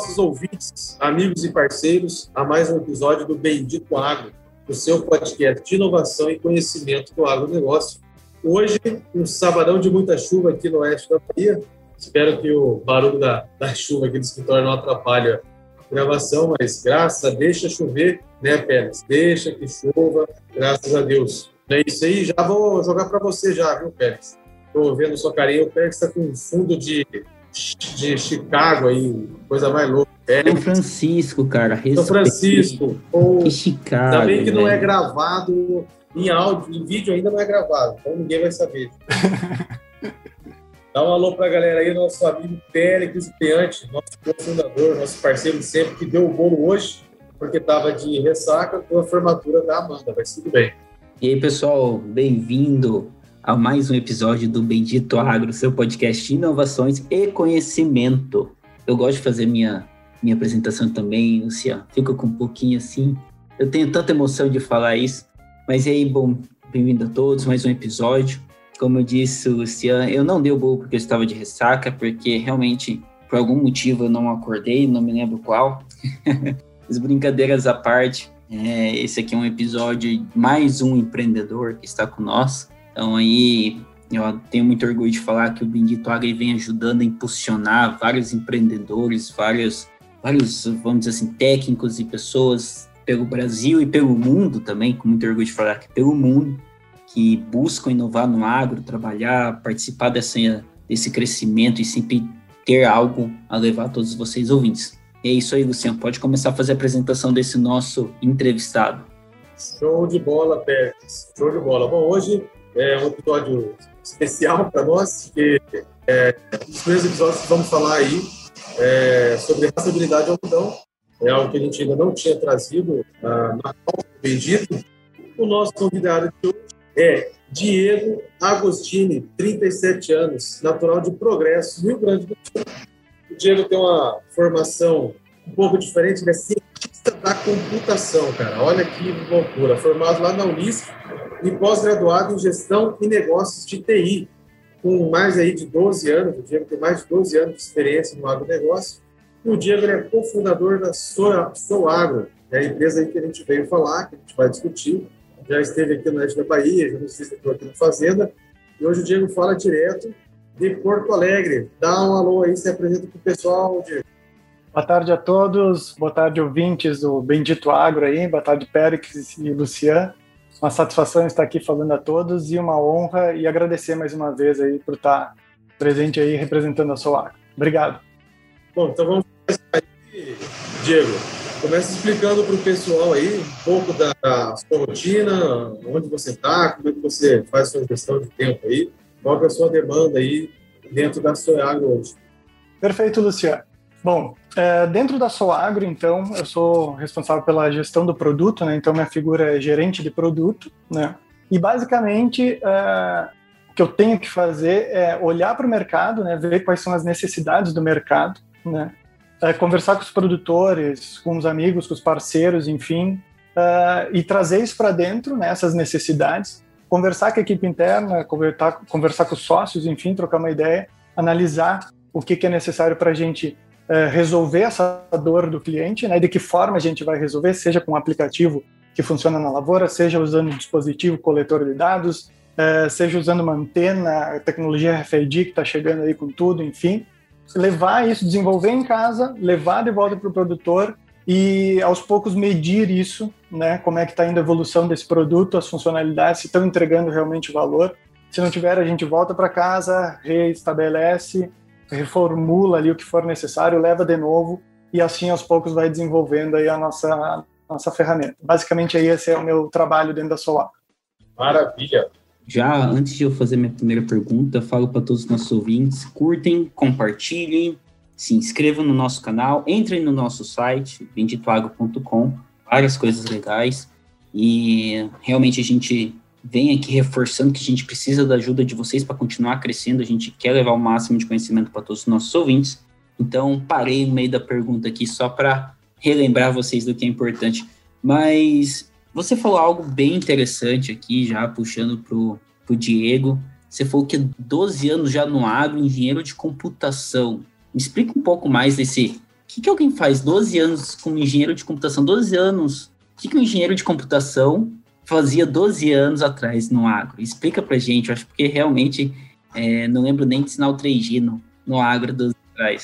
Nossos ouvintes, amigos e parceiros, a mais um episódio do Bendito Agro, o seu podcast de inovação e conhecimento do agronegócio. Hoje, um sabadão de muita chuva aqui no oeste da Bahia. Espero que o barulho da, da chuva aqui do escritório não atrapalhe a gravação, mas graças a deixa chover, né, Pérez? Deixa que chova, graças a Deus. É isso aí, já vou jogar para você já, viu, Pérez? Estou vendo sua carinha, o Pérez está com um fundo de de Chicago aí, coisa mais louca. É. São Francisco, cara. São Francisco. Ou, que Chicago. Ainda bem que não é gravado em áudio, em vídeo ainda não é gravado, então ninguém vai saber. Dá um alô pra galera aí, nosso amigo Péricles Peante, nosso cofundador, nosso parceiro sempre, que deu o bolo hoje, porque tava de ressaca com a formatura da Amanda, mas tudo bem. E aí, pessoal, bem-vindo a mais um episódio do Bendito Agro, seu podcast de inovações e conhecimento. Eu gosto de fazer minha, minha apresentação também, Luciano. Fico com um pouquinho assim. Eu tenho tanta emoção de falar isso. Mas e aí, bom, bem-vindo a todos, mais um episódio. Como eu disse, Luciano, eu não dei o bolo porque eu estava de ressaca, porque realmente, por algum motivo, eu não acordei, não me lembro qual. As brincadeiras à parte, é, esse aqui é um episódio mais um empreendedor que está com nós. Então aí eu tenho muito orgulho de falar que o Bendito Agri vem ajudando a impulsionar vários empreendedores, vários, vários, vamos dizer assim, técnicos e pessoas pelo Brasil e pelo mundo também, com muito orgulho de falar que pelo mundo, que buscam inovar no agro, trabalhar, participar dessa, desse crescimento e sempre ter algo a levar a todos vocês ouvintes. E é isso aí, Luciano. Pode começar a fazer a apresentação desse nosso entrevistado. Show de bola, Pérez. Show de bola. Bom, hoje é um episódio especial para nós, porque é, nos primeiros episódios vamos falar aí é, sobre rastreabilidade ao algodão, é algo que a gente ainda não tinha trazido ah, na pauta do Bendito. O nosso convidado de hoje é Diego Agostini, 37 anos, natural de Progresso, Rio Grande do Sul. O Diego tem uma formação um pouco diferente, ele é cientista da computação, cara. Olha que loucura. Formado lá na Unisc, e pós-graduado em Gestão e Negócios de TI, com mais aí de 12 anos, o Diego tem mais de 12 anos de experiência no agronegócio, o Diego é cofundador da Soagro, é a empresa que a gente veio falar, que a gente vai discutir, já esteve aqui no Oeste da Bahia, já nos visitou aqui na Fazenda, e hoje o Diego fala direto de Porto Alegre. Dá um alô aí, se apresenta para o pessoal, Diego. Boa tarde a todos, boa tarde ouvintes do Bendito Agro aí, boa tarde Périx e Luciano. Uma satisfação estar aqui falando a todos e uma honra e agradecer mais uma vez aí por estar presente aí representando a Solar. Obrigado. Bom, então vamos começar aí, Diego. Começa explicando para o pessoal aí um pouco da sua rotina, onde você está, como é que você faz a sua gestão de tempo aí, qual é a sua demanda aí dentro da Soagro hoje. Perfeito, Luciano. Bom, é, dentro da Soagro, então, eu sou responsável pela gestão do produto, né? Então, minha figura é gerente de produto, né? E, basicamente, é, o que eu tenho que fazer é olhar para o mercado, né? Ver quais são as necessidades do mercado, né? É, conversar com os produtores, com os amigos, com os parceiros, enfim, é, e trazer isso para dentro, né? Essas necessidades. Conversar com a equipe interna, conversar, conversar com os sócios, enfim, trocar uma ideia, analisar o que, que é necessário para a gente é, resolver essa dor do cliente, né? De que forma a gente vai resolver, seja com um aplicativo que funciona na lavoura, seja usando um dispositivo coletor de dados, é, seja usando uma antena, tecnologia RFID que está chegando aí com tudo, enfim, levar isso, desenvolver em casa, levar de volta para o produtor e aos poucos medir isso, né? Como é que está indo a evolução desse produto, as funcionalidades, se estão entregando realmente valor. Se não tiver, a gente volta para casa, reestabelece reformula ali o que for necessário, leva de novo e assim aos poucos vai desenvolvendo aí a nossa a nossa ferramenta. Basicamente aí esse é o meu trabalho dentro da Solar. Maravilha. Já antes de eu fazer minha primeira pergunta, falo para todos os nossos ouvintes, curtem, compartilhem, se inscrevam no nosso canal, entrem no nosso site, benditoagro.com, várias coisas legais. E realmente a gente vem aqui reforçando que a gente precisa da ajuda de vocês para continuar crescendo. A gente quer levar o máximo de conhecimento para todos os nossos ouvintes. Então, parei no meio da pergunta aqui só para relembrar vocês do que é importante. Mas você falou algo bem interessante aqui, já puxando para o Diego. Você falou que 12 anos já no agro, engenheiro de computação. Me explica um pouco mais desse. O que, que alguém faz 12 anos como engenheiro de computação? 12 anos. O que, que um engenheiro de computação fazia 12 anos atrás no agro? Explica pra gente, eu acho que realmente é, não lembro nem de sinal 3G no, no agro 12 anos atrás.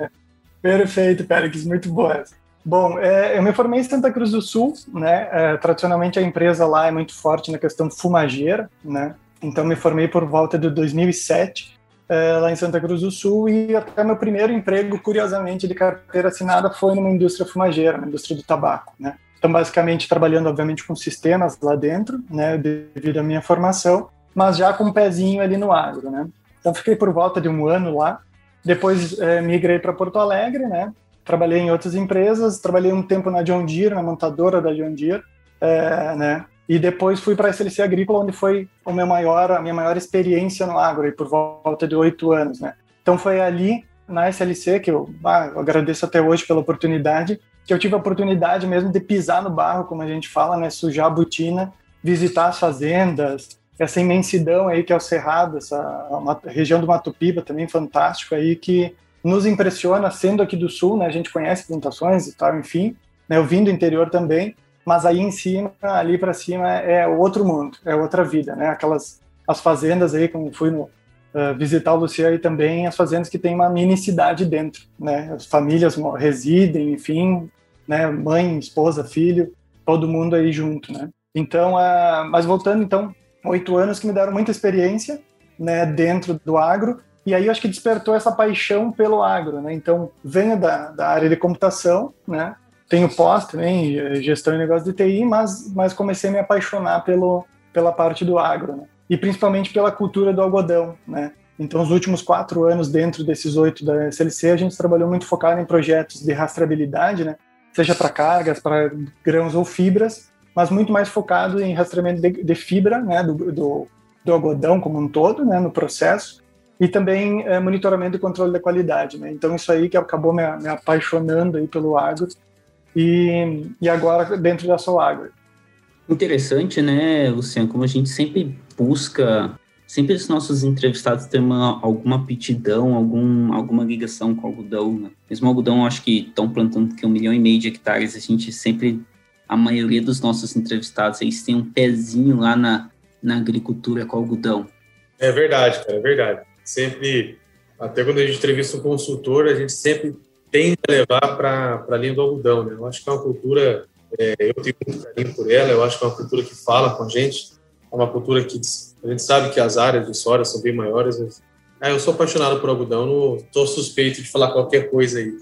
Perfeito, Pérez, muito boa. Bom, é, eu me formei em Santa Cruz do Sul, né? É, tradicionalmente a empresa lá é muito forte na questão fumageira, né? Então me formei por volta de 2007 é, lá em Santa Cruz do Sul e até meu primeiro emprego, curiosamente, de carteira assinada foi numa indústria fumageira, na indústria do tabaco, né? Então, basicamente, trabalhando, obviamente, com sistemas lá dentro, né, devido à minha formação, mas já com um pezinho ali no agro, né? Então, fiquei por volta de um ano lá. Depois, é, migrei para Porto Alegre, né? Trabalhei em outras empresas, trabalhei um tempo na John Deere, na montadora da John Deere, é, né? E depois fui para a SLC Agrícola, onde foi o meu maior, a minha maior experiência no agro, aí, por volta de oito anos, né? Então foi ali, na SLC, que eu, ah, eu, agradeço até hoje pela oportunidade, que eu tive a oportunidade mesmo de pisar no barro, como a gente fala, né? Sujar a botina, visitar as fazendas, essa imensidão aí que é o Cerrado, essa região do Mato Piba também fantástico aí, que nos impressiona, sendo aqui do Sul, né? A gente conhece plantações e tal, enfim, né? Eu vim do interior também, mas aí em cima, ali para cima é outro mundo, é outra vida, né? Aquelas as fazendas aí, como fui no, uh, visitar o Luciano aí também, as fazendas que tem uma mini cidade dentro, né? As famílias residem, enfim, né? Mãe, esposa, filho, todo mundo aí junto, né? Então, uh, mas voltando então, oito anos que me deram muita experiência, né? Dentro do agro e aí eu acho que despertou essa paixão pelo agro, né? Então venho da, da área de computação, né? tenho pós também, eh, gestão e negócio de TI, mas, mas comecei a me apaixonar pelo, pela parte do agro, né? E principalmente pela cultura do algodão, né? Então, os últimos quatro anos dentro desses oito da SLC, a gente trabalhou muito focado em projetos de rastreabilidade, né? Seja para cargas, para grãos ou fibras, mas muito mais focado em rastreamento de, de fibra, né? Do, do, do, algodão como um todo, né? No processo. E também é, monitoramento e controle da qualidade, né? Então, isso aí que acabou me, me apaixonando aí pelo agro e, e agora dentro da Solagro. Interessante, né, Luciano, como a gente sempre busca, sempre os nossos entrevistados têm uma, alguma aptidão, algum, alguma ligação com algodão, né? Mesmo algodão, acho que estão plantando que um milhão e meio de hectares, a gente sempre, a maioria dos nossos entrevistados, eles têm um pezinho lá na, na agricultura com algodão. É verdade, cara, é verdade. Sempre, até quando a gente entrevista um consultor, a gente sempre tende a levar para a linha do algodão. Né? Eu acho que é uma cultura, é, eu tenho muito carinho por ela, eu acho que é uma cultura que fala com a gente, uma cultura que a gente sabe que as áreas de soja são bem maiores. Mas, é, eu sou apaixonado por algodão, não estou suspeito de falar qualquer coisa aí.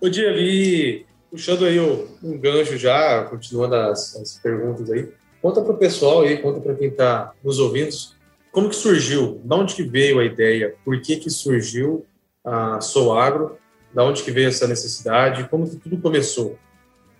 o dia vi, puxando aí um gancho já, continuando as, as perguntas aí, conta para o pessoal aí, conta para quem está nos ouvindo, como que surgiu, de onde que veio a ideia, por que que surgiu a Sou Agro, da onde que veio essa necessidade, como que tudo começou?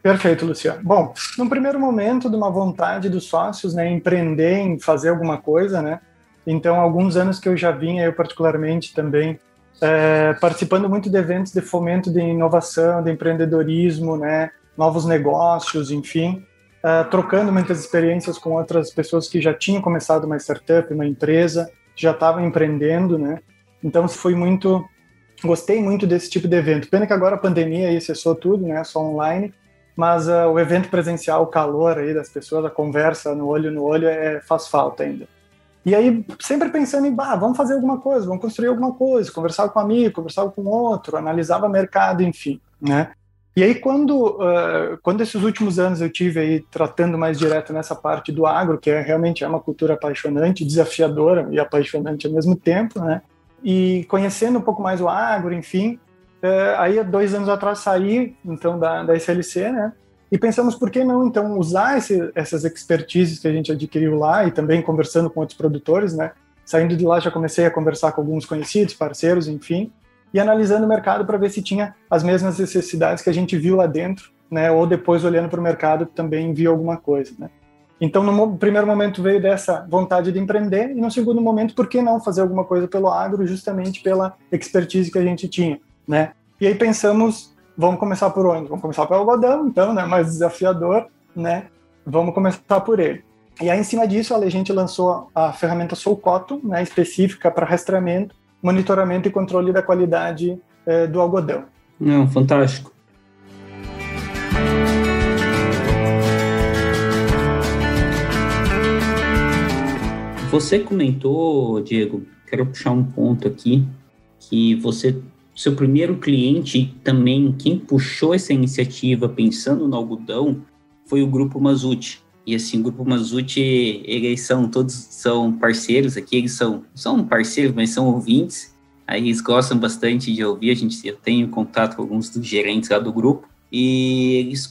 Perfeito, Luciano. Bom, no primeiro momento de uma vontade dos sócios, né, empreender em fazer alguma coisa, né? Então, alguns anos que eu já vinha, eu particularmente também, é, participando muito de eventos de fomento de inovação, de empreendedorismo, né, novos negócios, enfim, é, trocando muitas experiências com outras pessoas que já tinham começado uma startup, uma empresa, já estavam empreendendo, né? Então, foi muito Gostei muito desse tipo de evento. Pena que agora a pandemia aí cessou tudo, né? Só online. Mas uh, o evento presencial, o calor aí das pessoas, a conversa no olho no olho, é, faz falta ainda. E aí, sempre pensando em, bah, vamos fazer alguma coisa, vamos construir alguma coisa, conversar com um amigo, conversar com outro, analisava mercado, enfim, né? E aí, quando, uh, quando esses últimos anos eu tive aí tratando mais direto nessa parte do agro, que é, realmente é uma cultura apaixonante, desafiadora e apaixonante ao mesmo tempo, né? e conhecendo um pouco mais o agro, enfim, é, aí dois anos atrás saí então da, da SLC, né? E pensamos por que não então usar esse, essas expertises que a gente adquiriu lá e também conversando com outros produtores, né? Saindo de lá, já comecei a conversar com alguns conhecidos, parceiros, enfim, e analisando o mercado para ver se tinha as mesmas necessidades que a gente viu lá dentro, né? Ou depois olhando para o mercado também viu alguma coisa, né? Então, no primeiro momento veio dessa vontade de empreender e no segundo momento, por que não fazer alguma coisa pelo agro, justamente pela expertise que a gente tinha, né? E aí pensamos, vamos começar por onde? Vamos começar pelo algodão, então, né? Mais desafiador, né? Vamos começar por ele. E aí, em cima disso, a gente lançou a ferramenta Solcoto, né? Específica para rastreamento, monitoramento e controle da qualidade eh, do algodão. Não, fantástico. Você comentou, Diego, quero puxar um ponto aqui, que você, seu primeiro cliente também, quem puxou essa iniciativa pensando no algodão, foi o Grupo Mazuti. E assim, o Grupo Mazuti, eles são, todos são parceiros aqui, eles são, são parceiros, mas são ouvintes. Aí eles gostam bastante de ouvir, a gente, eu tenho contato com alguns dos gerentes lá do grupo, e eles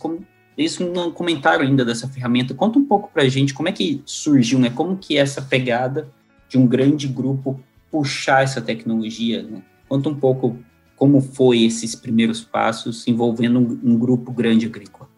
eles não comentaram ainda dessa ferramenta. Conta um pouco para a gente como é que surgiu, né? Como que é essa pegada de um grande grupo puxar essa tecnologia, né? Conta um pouco como foi esses primeiros passos envolvendo um, um grupo grande agrícola.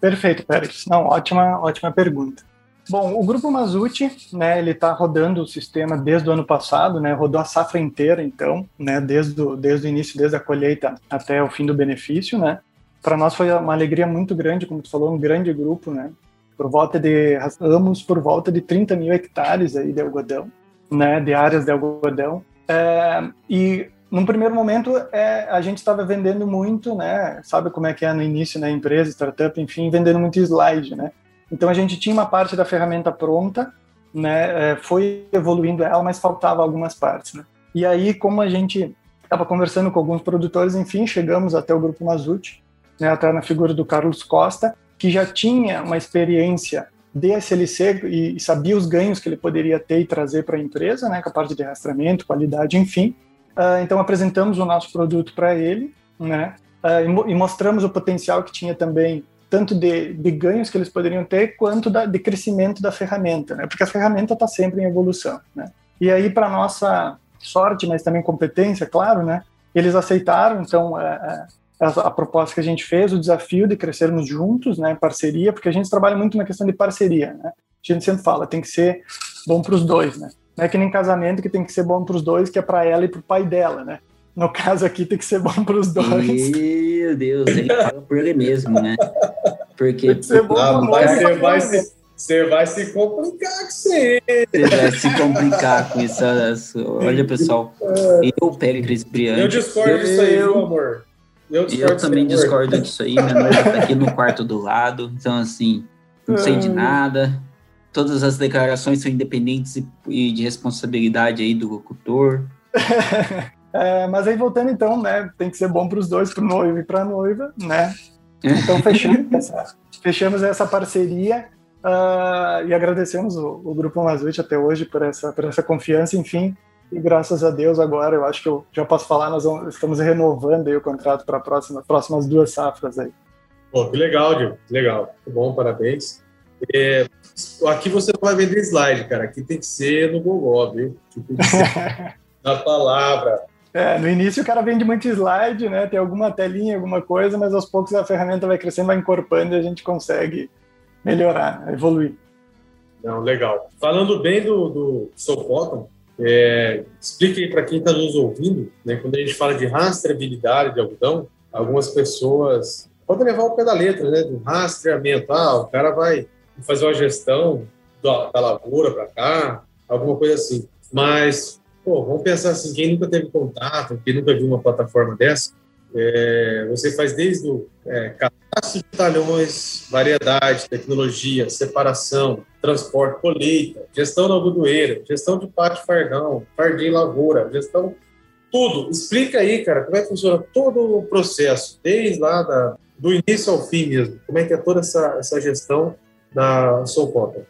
Perfeito, Pérez. Não, ótima, ótima pergunta. Bom, o grupo Mazuti, né, ele está rodando o sistema desde o ano passado, né, rodou a safra inteira, então, né, desde o, desde o início, desde a colheita até o fim do benefício, né para nós foi uma alegria muito grande, como tu falou, um grande grupo, né? Por volta de, rastamos por volta de 30 mil hectares aí de algodão, né? De áreas de algodão. É, e num primeiro momento é, a gente estava vendendo muito, né? Sabe como é que é no início, né? Empresa, startup, enfim, vendendo muito slide, né? Então a gente tinha uma parte da ferramenta pronta, né? É, foi evoluindo ela, mas faltava algumas partes, né? E aí, como a gente estava conversando com alguns produtores, enfim, chegamos até o grupo Mazuti né, até na figura do Carlos Costa, que já tinha uma experiência de SLC e, e sabia os ganhos que ele poderia ter e trazer para a empresa, né, com a parte de rastreamento, qualidade, enfim. Uh, então apresentamos o nosso produto para ele, né, uh, e, e, mostramos o potencial que tinha também tanto de, de ganhos que eles poderiam ter quanto da, de crescimento da ferramenta, né, porque a ferramenta está sempre em evolução, né. E aí para nossa sorte, mas também competência, claro, né, eles aceitaram, então uh, a, a, proposta que a gente fez, o desafio de crescermos juntos, né, parceria, porque a gente trabalha muito na questão de parceria, né? A gente sempre fala, tem que ser bom para os dois, né? Não é que nem casamento que tem que ser bom para os dois, que é para ela e para o pai dela, né? No caso aqui tem que ser bom para os dois. Meu Deus, ele fala por ele mesmo, né? Porque tem que ser bom ah, você vai se, você vai se complicar com você. Você vai se complicar com isso. Olha, pessoal, eu, Pérez Briante. Eu discordo disso aí, meu amor. Eu, eu também discordo disso aí. Minha noiva tá aqui no quarto do lado. Então, assim, não sei de nada. Todas as declarações são independentes e de responsabilidade aí do locutor. é, mas aí voltando então, né? Tem que ser bom para os dois, para o noivo e para a noiva, né? Então fechamos essa, fechamos essa parceria uh, e agradecemos o, o Grupo Mazuti até hoje por essa, por essa confiança, enfim. E graças a Deus agora eu acho que eu já posso falar, nós vamos, estamos renovando o contrato para próxima, próximas duas safras aí. Pô, que legal, Diego, que legal. Que bom, parabéns. É, aqui você não vai vender slide, cara. Aqui tem que ser no Google, viu? Tem que ser na palavra. É, no início o cara vende muito slide, né? Tem alguma telinha, alguma coisa, mas aos poucos a ferramenta vai crescendo, vai encorpando e a gente consegue melhorar, evoluir. Não, legal. Falando bem do, do Soul Cotton, é, explique aí para quem está nos ouvindo, né, quando a gente fala de rastreabilidade de algodão, algumas pessoas podem levar o pé da letra, né, do rastreamento. Ah, o cara vai fazer uma gestão da, da lavoura para cá, alguma coisa assim. Mas, pô, vamos pensar assim, quem nunca teve contato, quem nunca viu uma plataforma dessa, é, você faz desde o é, cadastro de talhões, variedade, tecnologia, separação, transporte, colheita, gestão da algodoeira, gestão de pátio fardão, fardinho lavoura, gestão, tudo. Explica aí, cara, como é que funciona todo o processo, desde lá da, do início ao fim mesmo. Como é que é toda essa, essa gestão da Solcota?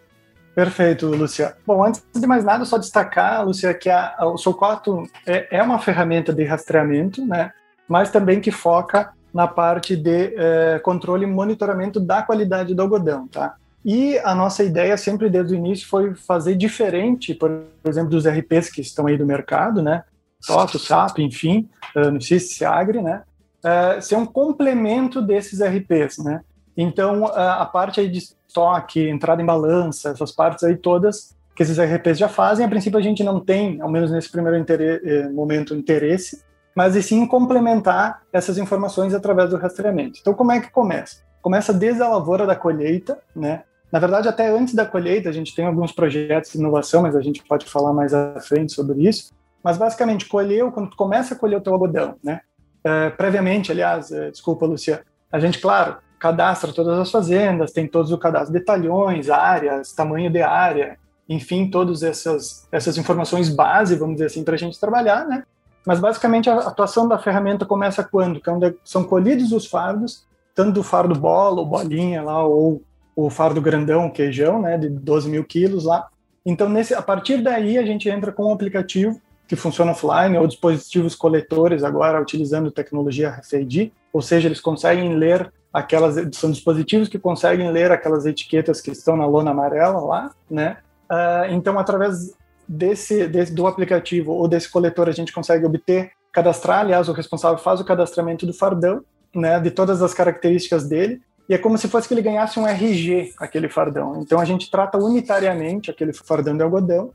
Perfeito, Lúcia. Bom, antes de mais nada, só destacar, Lúcia, que a, a, o Solcoto é, é uma ferramenta de rastreamento, né? mas também que foca na parte de eh, controle e monitoramento da qualidade do algodão, tá? E a nossa ideia sempre desde o início foi fazer diferente, por exemplo, dos RPs que estão aí do mercado, né? TOTO, SAP, enfim, uh, no CIS, SEAGRE, né? Uh, ser um complemento desses RPs, né? Então, a parte aí de estoque, entrada em balança, essas partes aí todas que esses RPs já fazem, a princípio a gente não tem, ao menos nesse primeiro interesse, momento, interesse, mas e sim complementar essas informações através do rastreamento. Então, como é que começa? Começa desde a lavoura da colheita, né? Na verdade, até antes da colheita, a gente tem alguns projetos de inovação, mas a gente pode falar mais à frente sobre isso. Mas, basicamente, colheu, quando tu começa a colher o teu algodão, né? É, previamente, aliás, é, desculpa, Lucia, a gente, claro, cadastra todas as fazendas, tem todos o cadastro de talhões, áreas, tamanho de área, enfim, todas essas, essas informações base, vamos dizer assim, para a gente trabalhar, né? Mas basicamente a atuação da ferramenta começa quando? Quando é, são colhidos os fardos, tanto do fardo bola ou bolinha lá, ou o fardo grandão, queijão, né, de 12 mil quilos lá. Então, nesse, a partir daí, a gente entra com um aplicativo que funciona offline ou dispositivos coletores agora utilizando tecnologia RFID, ou seja, eles conseguem ler aquelas são dispositivos que conseguem ler aquelas etiquetas que estão na lona amarela lá, né? Uh, então, através desse, desse, do aplicativo ou desse coletor a gente consegue obter, cadastrar, aliás, o responsável faz o cadastramento do fardão, né, de todas as características dele, e é como se fosse que ele ganhasse um RG, aquele fardão. Então a gente trata unitariamente aquele fardão de algodão,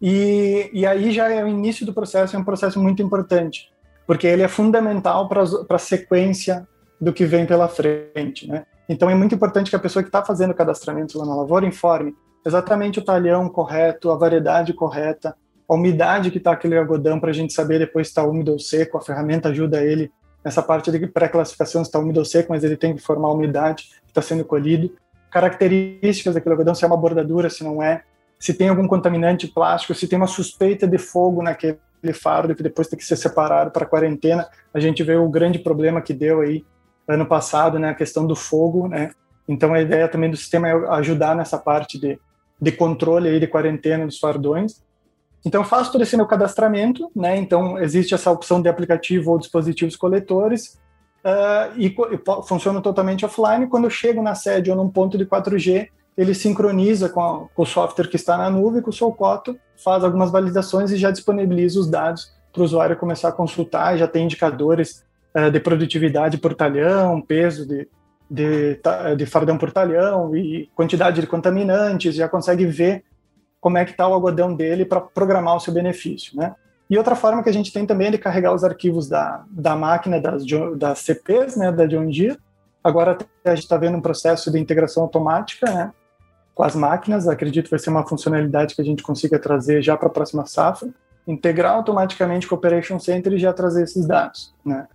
e, e aí já é o início do processo, é um processo muito importante, porque ele é fundamental para a sequência do que vem pela frente, né? Então é muito importante que a pessoa que está fazendo o cadastramento lá na lavoura informe exatamente o talhão correto, a variedade correta, a umidade que está aquele algodão para a gente saber depois se está úmido ou seco. A ferramenta ajuda ele nessa parte de pré-classificação se está úmido ou seco, mas ele tem que informar a umidade que está sendo colhido. Características daquele algodão, se é uma bordadura, se não é, se tem algum contaminante plástico, se tem uma suspeita de fogo naquele fardo que depois tem que ser separado para quarentena. A gente vê o grande problema que deu aí ano passado, né, a questão do fogo, né? Então a ideia também do sistema é ajudar nessa parte de de controle aí de quarentena dos fardões. Então, faço todo esse meu cadastramento, né? Então, existe essa opção de aplicativo ou dispositivos coletores uh, e, e funciona totalmente offline. Quando eu chego na sede ou num ponto de 4G, ele sincroniza com, a, com o software que está na nuvem, com o Solcoto, faz algumas validações e já disponibiliza os dados para o usuário começar a consultar. Já tem indicadores uh, de produtividade por talhão, peso de, de, de fardão por talhão e quantidade de contaminantes, já consegue ver como é que está o algodão dele para programar o seu benefício, né? E outra forma que a gente tem também é de carregar os arquivos da, da máquina das, das CPs, né, da John Deere. Agora a gente está vendo um processo de integração automática, né, com as máquinas. Acredito que vai ser uma funcionalidade que a gente consiga trazer já para a próxima safra. Integrar automaticamente com o Operation Center e já trazer esses dados, né.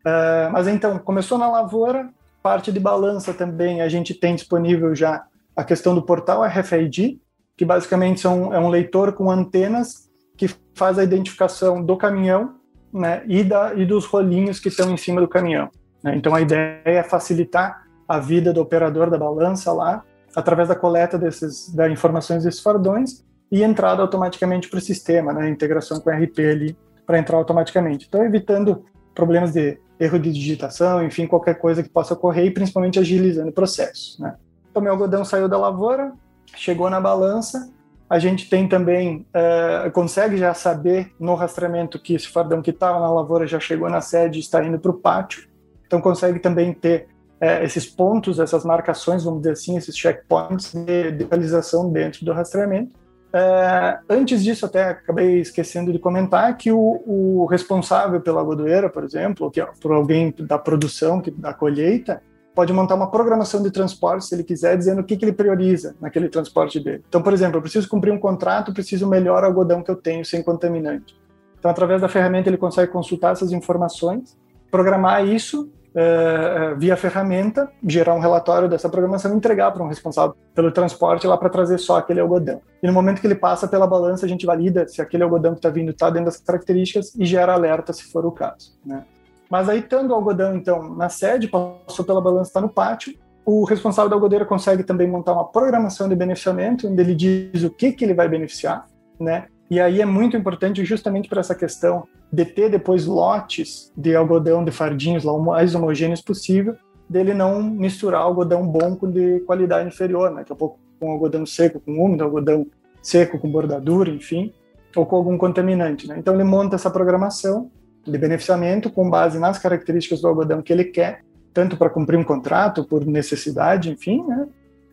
Uh, mas então, começou na lavoura, parte de balança também, a gente tem disponível já a questão do portal RFID, que basicamente são, é um leitor com antenas que faz a identificação do caminhão né, e, da, e dos rolinhos que estão em cima do caminhão. Né? Então a ideia é facilitar a vida do operador da balança lá, através da coleta desses, da informações desses fardões e entrada automaticamente para o sistema, né, integração com o RP ali para entrar automaticamente. Então evitando problemas de erro de digitação, enfim, qualquer coisa que possa ocorrer e principalmente agilizando o processo. Né? Então, meu algodão saiu da lavoura, chegou na balança, a gente tem também, uh, consegue já saber no rastreamento que esse fardão que estava na lavoura já chegou na sede e está indo para o pátio, então consegue também ter uh, esses pontos, essas marcações, vamos dizer assim, esses checkpoints de, de realização dentro do rastreamento. É, antes disso, até acabei esquecendo de comentar que o, o responsável pela godoeira, por exemplo, que é por alguém da produção, que, da colheita, pode montar uma programação de transporte, se ele quiser, dizendo o que, que ele prioriza naquele transporte dele. Então, por exemplo, eu preciso cumprir um contrato, preciso melhor algodão que eu tenho sem contaminante. Então, através da ferramenta, ele consegue consultar essas informações, programar isso uh, via ferramenta, gerar um relatório dessa programação e entregar para um responsável pelo transporte lá para trazer só aquele algodão. E no momento que ele passa pela balança, a gente valida se aquele algodão que está vindo está dentro das características e gera alerta se for o caso. Né? Mas aí, estando o algodão, então, na sede, passou pela balança, está no pátio, o responsável da algodeira consegue também montar uma programação de beneficiamento, onde ele diz o que, que ele vai beneficiar, né? E aí é muito importante justamente para essa questão de ter depois lotes de algodão de fardinhos lá o mais homogêneos possível, dele não misturar algodão bom com de qualidade inferior, né? daqui a pouco com algodão seco com úmido, algodão seco com bordadura, enfim, ou com algum contaminante. Né? Então ele monta essa programação de beneficiamento com base nas características do algodão que ele quer, tanto para cumprir um contrato, por necessidade, enfim, né?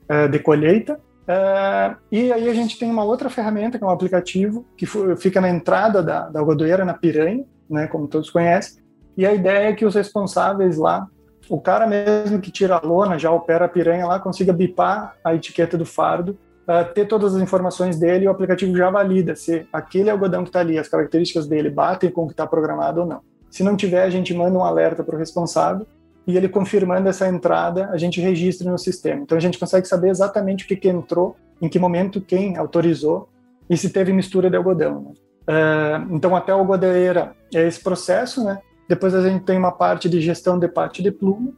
É, de colheita. É, e aí a gente tem uma outra ferramenta, que é um aplicativo, que fica na entrada da, da algodoeira, na piranha, né, como todos conhecem, e a ideia é que os responsáveis lá, o cara mesmo que tira a lona, já opera a piranha lá, consiga bipar a etiqueta do fardo, uh, ter todas as informações dele e o aplicativo já valida se aquele algodão que está ali, as características dele batem com o que está programado ou não. Se não tiver, a gente manda um alerta para o responsável e ele confirmando essa entrada, a gente registra no sistema. Então a gente consegue saber exatamente o que, que entrou, em que momento quem autorizou e se teve mistura de algodão. Né? Uh, então até a algodoeira é esse processo, né? Depois a gente tem uma parte de gestão de parte de pluma.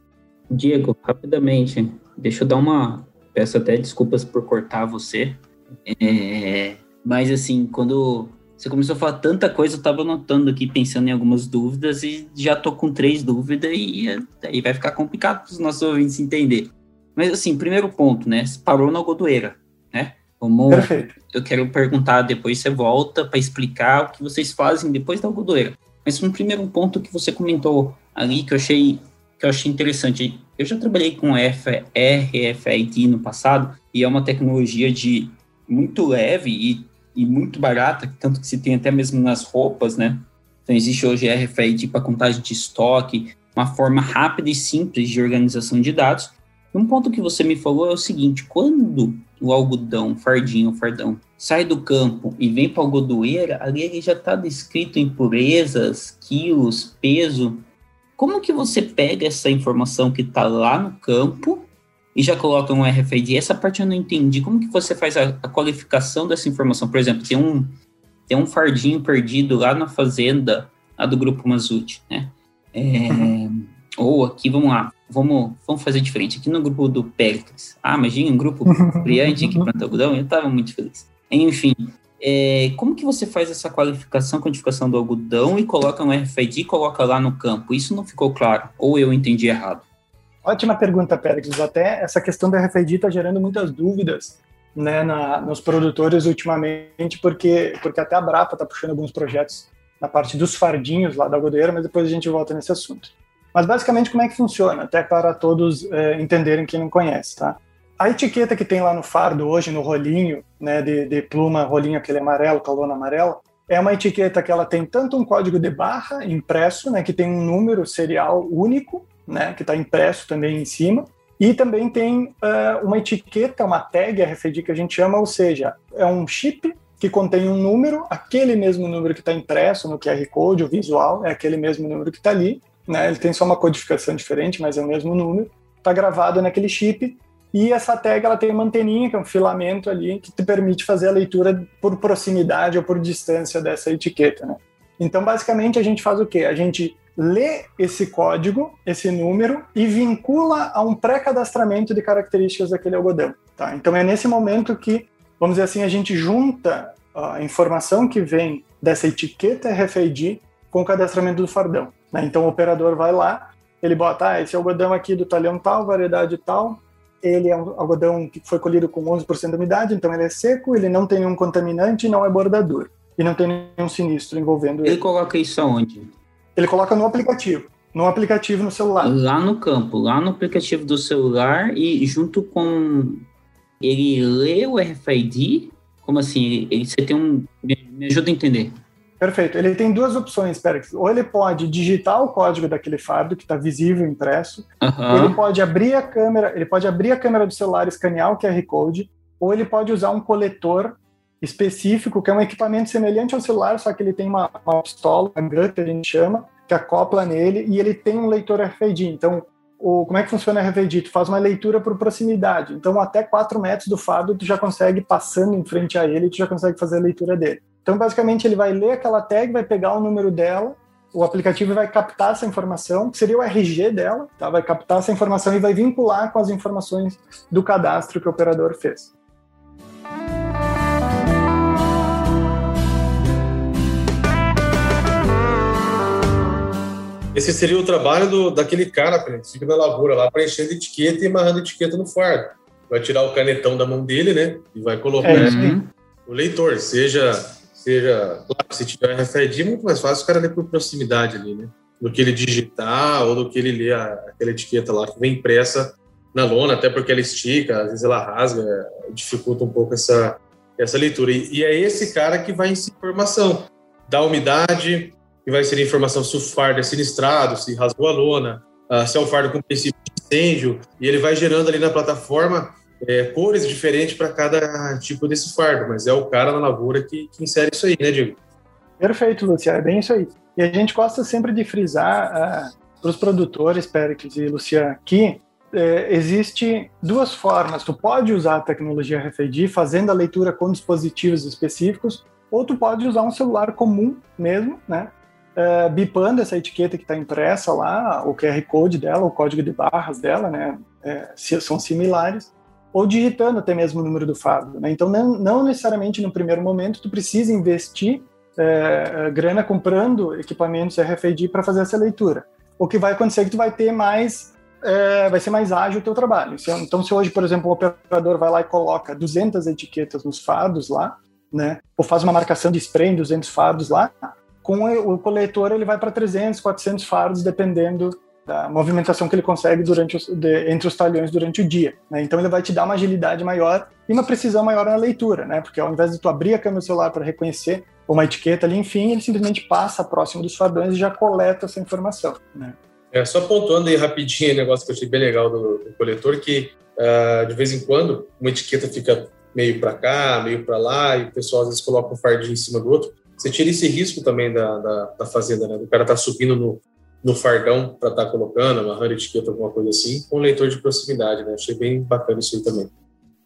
Diego, rapidamente, deixa eu dar uma. Peço até desculpas por cortar você. É... Mas assim, quando você começou a falar tanta coisa, eu estava anotando aqui, pensando em algumas dúvidas, e já tô com três dúvidas, e aí vai ficar complicado para os nossos ouvintes entender. Mas assim, primeiro ponto, né? Você parou na algodoeira, né? Como Perfeito. Eu quero perguntar, depois você volta para explicar o que vocês fazem depois da algodoeira. Mas um primeiro ponto que você comentou ali que eu achei que eu achei interessante. Eu já trabalhei com RFID no passado e é uma tecnologia de muito leve e, e muito barata, tanto que se tem até mesmo nas roupas, né? Então existe hoje RFID para contagem de estoque, uma forma rápida e simples de organização de dados. Um ponto que você me falou é o seguinte: quando o algodão, fardinho, fardão, sai do campo e vem para a algodoeira, ali ele já está descrito impurezas, quilos, peso. Como que você pega essa informação que está lá no campo e já coloca um RFID? Essa parte eu não entendi. Como que você faz a, a qualificação dessa informação? Por exemplo, tem um, tem um fardinho perdido lá na fazenda, a do Grupo Mazut, né? É, uhum. Ou aqui, vamos lá, vamos, vamos fazer diferente. Aqui no grupo do Pericles. Ah, imagina um grupo brilhante aqui planta algodão, eu estava muito feliz. Enfim, é, como que você faz essa qualificação, quantificação do algodão e coloca um RFID e coloca lá no campo? Isso não ficou claro, ou eu entendi errado? Ótima pergunta, Pericles. Até essa questão do RFID está gerando muitas dúvidas né, na, nos produtores ultimamente, porque, porque até a Brapa está puxando alguns projetos na parte dos fardinhos lá da algodoeira, mas depois a gente volta nesse assunto. Mas basicamente como é que funciona, até para todos é, entenderem quem não conhece, tá? A etiqueta que tem lá no fardo hoje, no rolinho, né, de, de pluma, rolinho aquele amarelo, talona amarela, é uma etiqueta que ela tem tanto um código de barra impresso, né, que tem um número serial único, né, que está impresso também em cima, e também tem uh, uma etiqueta, uma tag RFID que a gente chama, ou seja, é um chip que contém um número, aquele mesmo número que está impresso no QR Code, o visual, é aquele mesmo número que está ali, né? Ele tem só uma codificação diferente, mas é o mesmo número. Está gravado naquele chip e essa tag ela tem uma anteninha, que é um filamento ali, que te permite fazer a leitura por proximidade ou por distância dessa etiqueta. Né? Então, basicamente, a gente faz o quê? A gente lê esse código, esse número, e vincula a um pré-cadastramento de características daquele algodão. Tá? Então, é nesse momento que, vamos dizer assim, a gente junta a informação que vem dessa etiqueta RFID com o cadastramento do fardão. Né? Então o operador vai lá, ele bota, ah, esse algodão aqui do talhão tal, variedade tal, ele é um algodão que foi colhido com 11% de umidade, então ele é seco, ele não tem nenhum contaminante não é bordador. E não tem nenhum sinistro envolvendo ele. Ele coloca isso aonde? Ele coloca no aplicativo. No aplicativo no celular. Lá no campo, lá no aplicativo do celular e junto com. Ele lê o RFID? Como assim? Ele, você tem um. Me ajuda a entender. Perfeito. Ele tem duas opções. Ou ele pode digitar o código daquele fardo que está visível impresso. Uhum. Ele pode abrir a câmera, ele pode abrir a câmera do celular, escanear o QR Code, ou ele pode usar um coletor específico, que é um equipamento semelhante ao celular, só que ele tem uma, uma pistola, uma gun, que a gente chama, que acopla nele, e ele tem um leitor RFID. Então, o, como é que funciona o RFID? Tu faz uma leitura por proximidade. Então, até 4 metros do fardo, tu já consegue, passando em frente a ele, tu já consegue fazer a leitura dele. Então, basicamente, ele vai ler aquela tag, vai pegar o número dela, o aplicativo vai captar essa informação, que seria o RG dela, tá? vai captar essa informação e vai vincular com as informações do cadastro que o operador fez. Esse seria o trabalho do, daquele cara que fica na lavoura lá, preenchendo etiqueta e amarrando etiqueta no fardo. Vai tirar o canetão da mão dele, né? E vai colocar é, o leitor, seja, seja, claro, se tiver RFID, é muito mais fácil o cara ler por proximidade ali, né? Do que ele digitar ou do que ele ler a, aquela etiqueta lá que vem impressa na lona, até porque ela estica, às vezes ela rasga, dificulta um pouco essa, essa leitura. E, e é esse cara que vai em informação da umidade, que vai ser informação se o fardo é sinistrado, se rasgou a lona, uh, se é um fardo com princípio de incêndio, e ele vai gerando ali na plataforma é, cores diferentes para cada tipo desse fardo, mas é o cara na lavoura que, que insere isso aí, né, Diego? Perfeito, Luciano, é bem isso aí. E a gente gosta sempre de frisar uh, ah, para os produtores, Péricles e Luciano, que uh, existe duas formas. Tu pode usar a tecnologia RFID fazendo a leitura com dispositivos específicos, ou tu pode usar um celular comum mesmo, né? Uh, bipando essa etiqueta que está impressa lá, o QR Code dela, o código de barras dela, né? É, são similares, ou digitando até mesmo o número do fardo. Né? Então, não, não, necessariamente no primeiro momento tu precisa investir é, grana comprando equipamentos RFID para fazer essa leitura. O que vai acontecer é que tu vai ter mais, é, vai ser mais ágil o teu trabalho. Então, se hoje, por exemplo, o operador vai lá e coloca 200 etiquetas nos fardos lá, né? Ou faz uma marcação de spray em 200 fardos lá, com o coletor ele vai para 300, 400 fardos, dependendo da movimentação que ele consegue durante os, de, entre os talhões durante o dia. Né? Então ele vai te dar uma agilidade maior e uma precisão maior na leitura, né? Porque ao invés de tu abrir a câmera do celular para reconhecer uma etiqueta ali, enfim, ele simplesmente passa próximo dos fardões e já coleta essa informação. Né? É, só pontuando aí rapidinho o negócio que eu achei bem legal do, do coletor, que uh, de vez em quando uma etiqueta fica meio para cá, meio para lá, e o pessoal às vezes coloca um fardinho em cima do outro você tira esse risco também da, da, da fazenda, né? Do cara tá subindo no, no fardão para estar tá colocando, amarrando etiqueta, alguma coisa assim, com leitor de proximidade, né? Achei bem bacana isso aí também.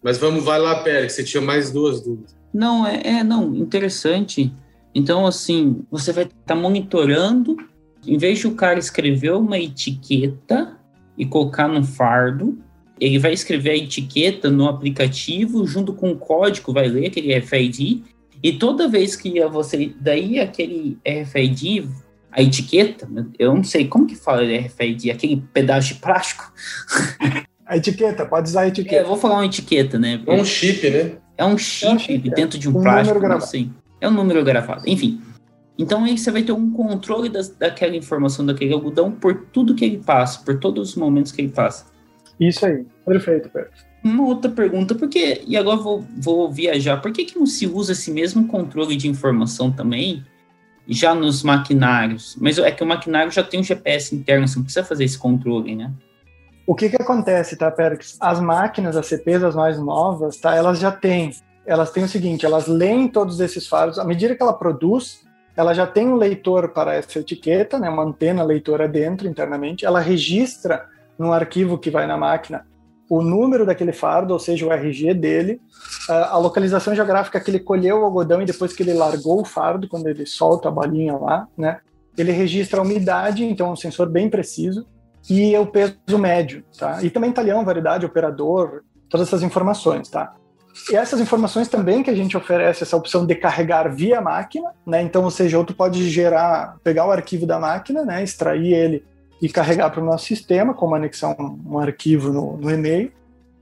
Mas vamos, vai lá, Pérez, você tinha mais duas dúvidas. Não, é, é não, interessante. Então, assim, você vai estar tá monitorando, em vez de o cara escrever uma etiqueta e colocar no fardo, ele vai escrever a etiqueta no aplicativo, junto com o código, vai ler aquele RFID e toda vez que você. Daí aquele RFID, a etiqueta, eu não sei como que fala RFID, aquele pedaço de plástico. A etiqueta, pode usar a etiqueta. É, eu vou falar uma etiqueta, né? É um chip, né? É um chip, é um chip dentro de um, um plástico, não sei. É um número gravado, enfim. Então aí você vai ter um controle das, daquela informação, daquele algodão, por tudo que ele passa, por todos os momentos que ele passa. Isso aí, perfeito, Pedro uma outra pergunta, porque, e agora vou, vou viajar, por que, que não se usa esse mesmo controle de informação também já nos maquinários? Mas é que o maquinário já tem um GPS interno, você não precisa fazer esse controle, né? O que que acontece, tá, Perix? As máquinas, as CPs, as mais novas, tá, elas já têm, elas têm o seguinte, elas leem todos esses faros, à medida que ela produz, ela já tem um leitor para essa etiqueta, né, uma antena leitora dentro, internamente, ela registra no arquivo que vai na máquina o número daquele fardo, ou seja, o RG dele, a localização geográfica que ele colheu o algodão e depois que ele largou o fardo, quando ele solta a balinha lá, né? Ele registra a umidade, então é um sensor bem preciso, e o peso médio, tá? E também talhão, variedade, operador, todas essas informações, tá? E essas informações também que a gente oferece essa opção de carregar via máquina, né? Então, ou seja, ou tu pode gerar, pegar o arquivo da máquina, né? Extrair ele e carregar para o nosso sistema, como anexar um, um arquivo no, no, e-mail.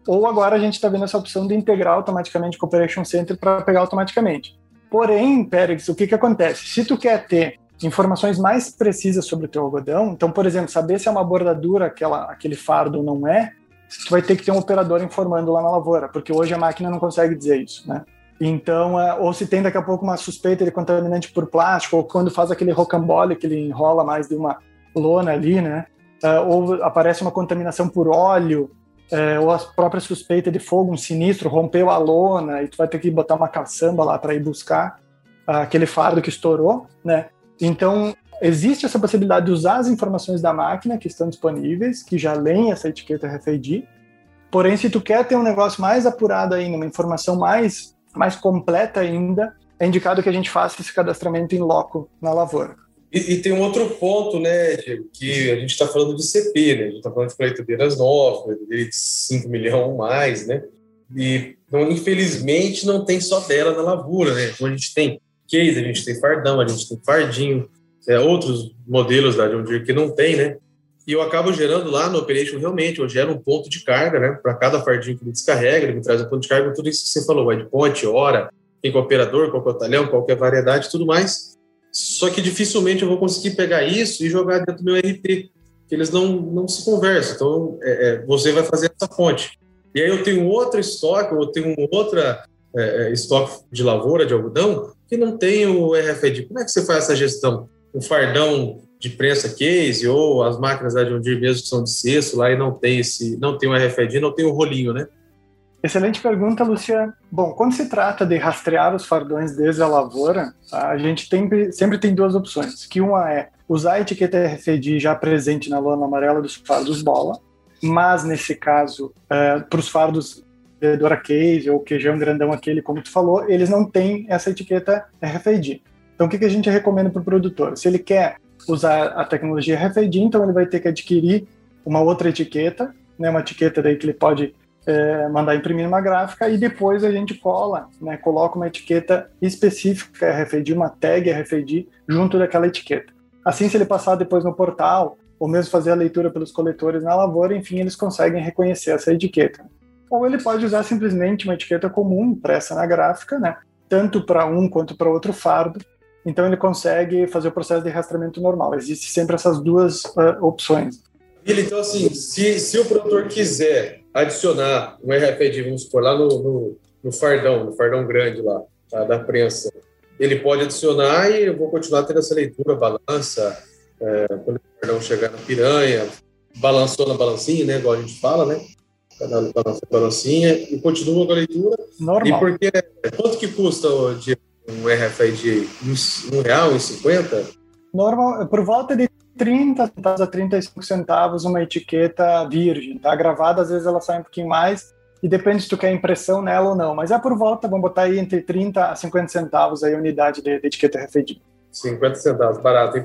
Ou agora a gente está vendo essa opção de integrar automaticamente com o Operation Center para pegar automaticamente. Porém, Pérex, o que, que acontece? Se tu quer ter informações mais precisas sobre o teu algodão, então, por exemplo, saber se é uma bordadura aquela, aquele fardo ou não é, tu vai ter que ter um operador informando lá na lavoura, porque hoje a máquina não consegue dizer isso, né? Então, é, ou se tem daqui a pouco uma suspeita de contaminante por plástico, ou quando faz aquele rocambole que ele enrola mais de uma lona ali, né? Uh, ou aparece uma contaminação por óleo, uh, ou a própria suspeita de fogo, um sinistro, rompeu a lona e tu vai ter que botar uma caçamba lá para ir buscar uh, aquele fardo que estourou, né? Então, existe essa possibilidade de usar as informações da máquina que estão disponíveis, que já leem essa etiqueta RFID. Porém, se tu quer ter um negócio mais apurado ainda, uma informação mais, mais completa ainda, é indicado que a gente faça esse cadastramento em loco na lavoura. E, e, tem um outro ponto, né, Diego, que a gente está falando de CP, né? A gente está falando de colheitadeiras novas, de 5 milhões ou mais, né? E, então, infelizmente, não tem só dela na lavoura, né? Então, a gente tem case, a gente tem fardão, a gente tem fardinho, é, outros modelos da John Deere que não tem, né? E eu acabo gerando lá no Operation realmente, eu gero um ponto de carga, né? Para cada fardinho que ele descarrega, ele me traz um ponto de carga, tudo isso que você falou, é de ponte, hora, é o operador, qual é o talhão, qualquer é variedade, tudo mais. Só que dificilmente eu vou conseguir pegar isso e jogar dentro do meu RP, que eles não, não se conversam. Então, é, é, você vai fazer essa ponte. E aí eu tenho outro estoque, ou tenho outra é, é, estoque de lavoura, de algodão, que não tem o RFID. Como é que você faz essa gestão? Um fardão de prensa case ou as máquinas da John Deere mesmo que são de cesto lá e não tem esse, não tem o RFID, não tem o rolinho, né? Excelente pergunta, Luciano. Bom, quando se trata de rastrear os fardões desde a lavoura, a gente tem, sempre tem duas opções. Que uma é usar a etiqueta RFID já presente na lona amarela dos fardos bola, mas nesse caso, é, para os fardos Dora Case ou queijão grandão aquele, como tu falou, eles não têm essa etiqueta RFID. Então, o que, que a gente recomenda para o produtor? Se ele quer usar a tecnologia RFID, então ele vai ter que adquirir uma outra etiqueta, né, uma etiqueta daí que ele pode é, mandar imprimir uma gráfica e depois a gente cola, né, coloca uma etiqueta específica RFID, uma tag RFID junto daquela etiqueta. Assim, se ele passar depois no portal, ou mesmo fazer a leitura pelos coletores na lavoura, enfim, eles conseguem reconhecer essa etiqueta. Ou ele pode usar simplesmente uma etiqueta comum impressa na gráfica, né, tanto para um quanto para outro fardo. Então ele consegue fazer o processo de rastreamento normal. Existem sempre essas duas uh, opções. Então, assim, se, se o produtor quiser adicionar um RFID, vamos supor, lá no, no, no fardão, no fardão grande lá, tá, da prensa, ele pode adicionar e eu vou continuar tendo essa leitura, balança, é, quando o fardão chegar na piranha, balançou na balancinha, né, igual a gente fala, né, balança balancinha, e continua com a leitura. Normal. E porque, quanto que custa de um RFID? Um, um real, um cinquenta? Normal, por volta de 30 centavos a 35 centavos uma etiqueta virgem, tá? Gravada, às vezes ela sai um pouquinho mais, e depende se tu quer impressão nela ou não, mas é por volta, vamos botar aí entre 30 a 50 centavos aí a unidade de, de etiqueta RFID. 50 centavos, barato, hein?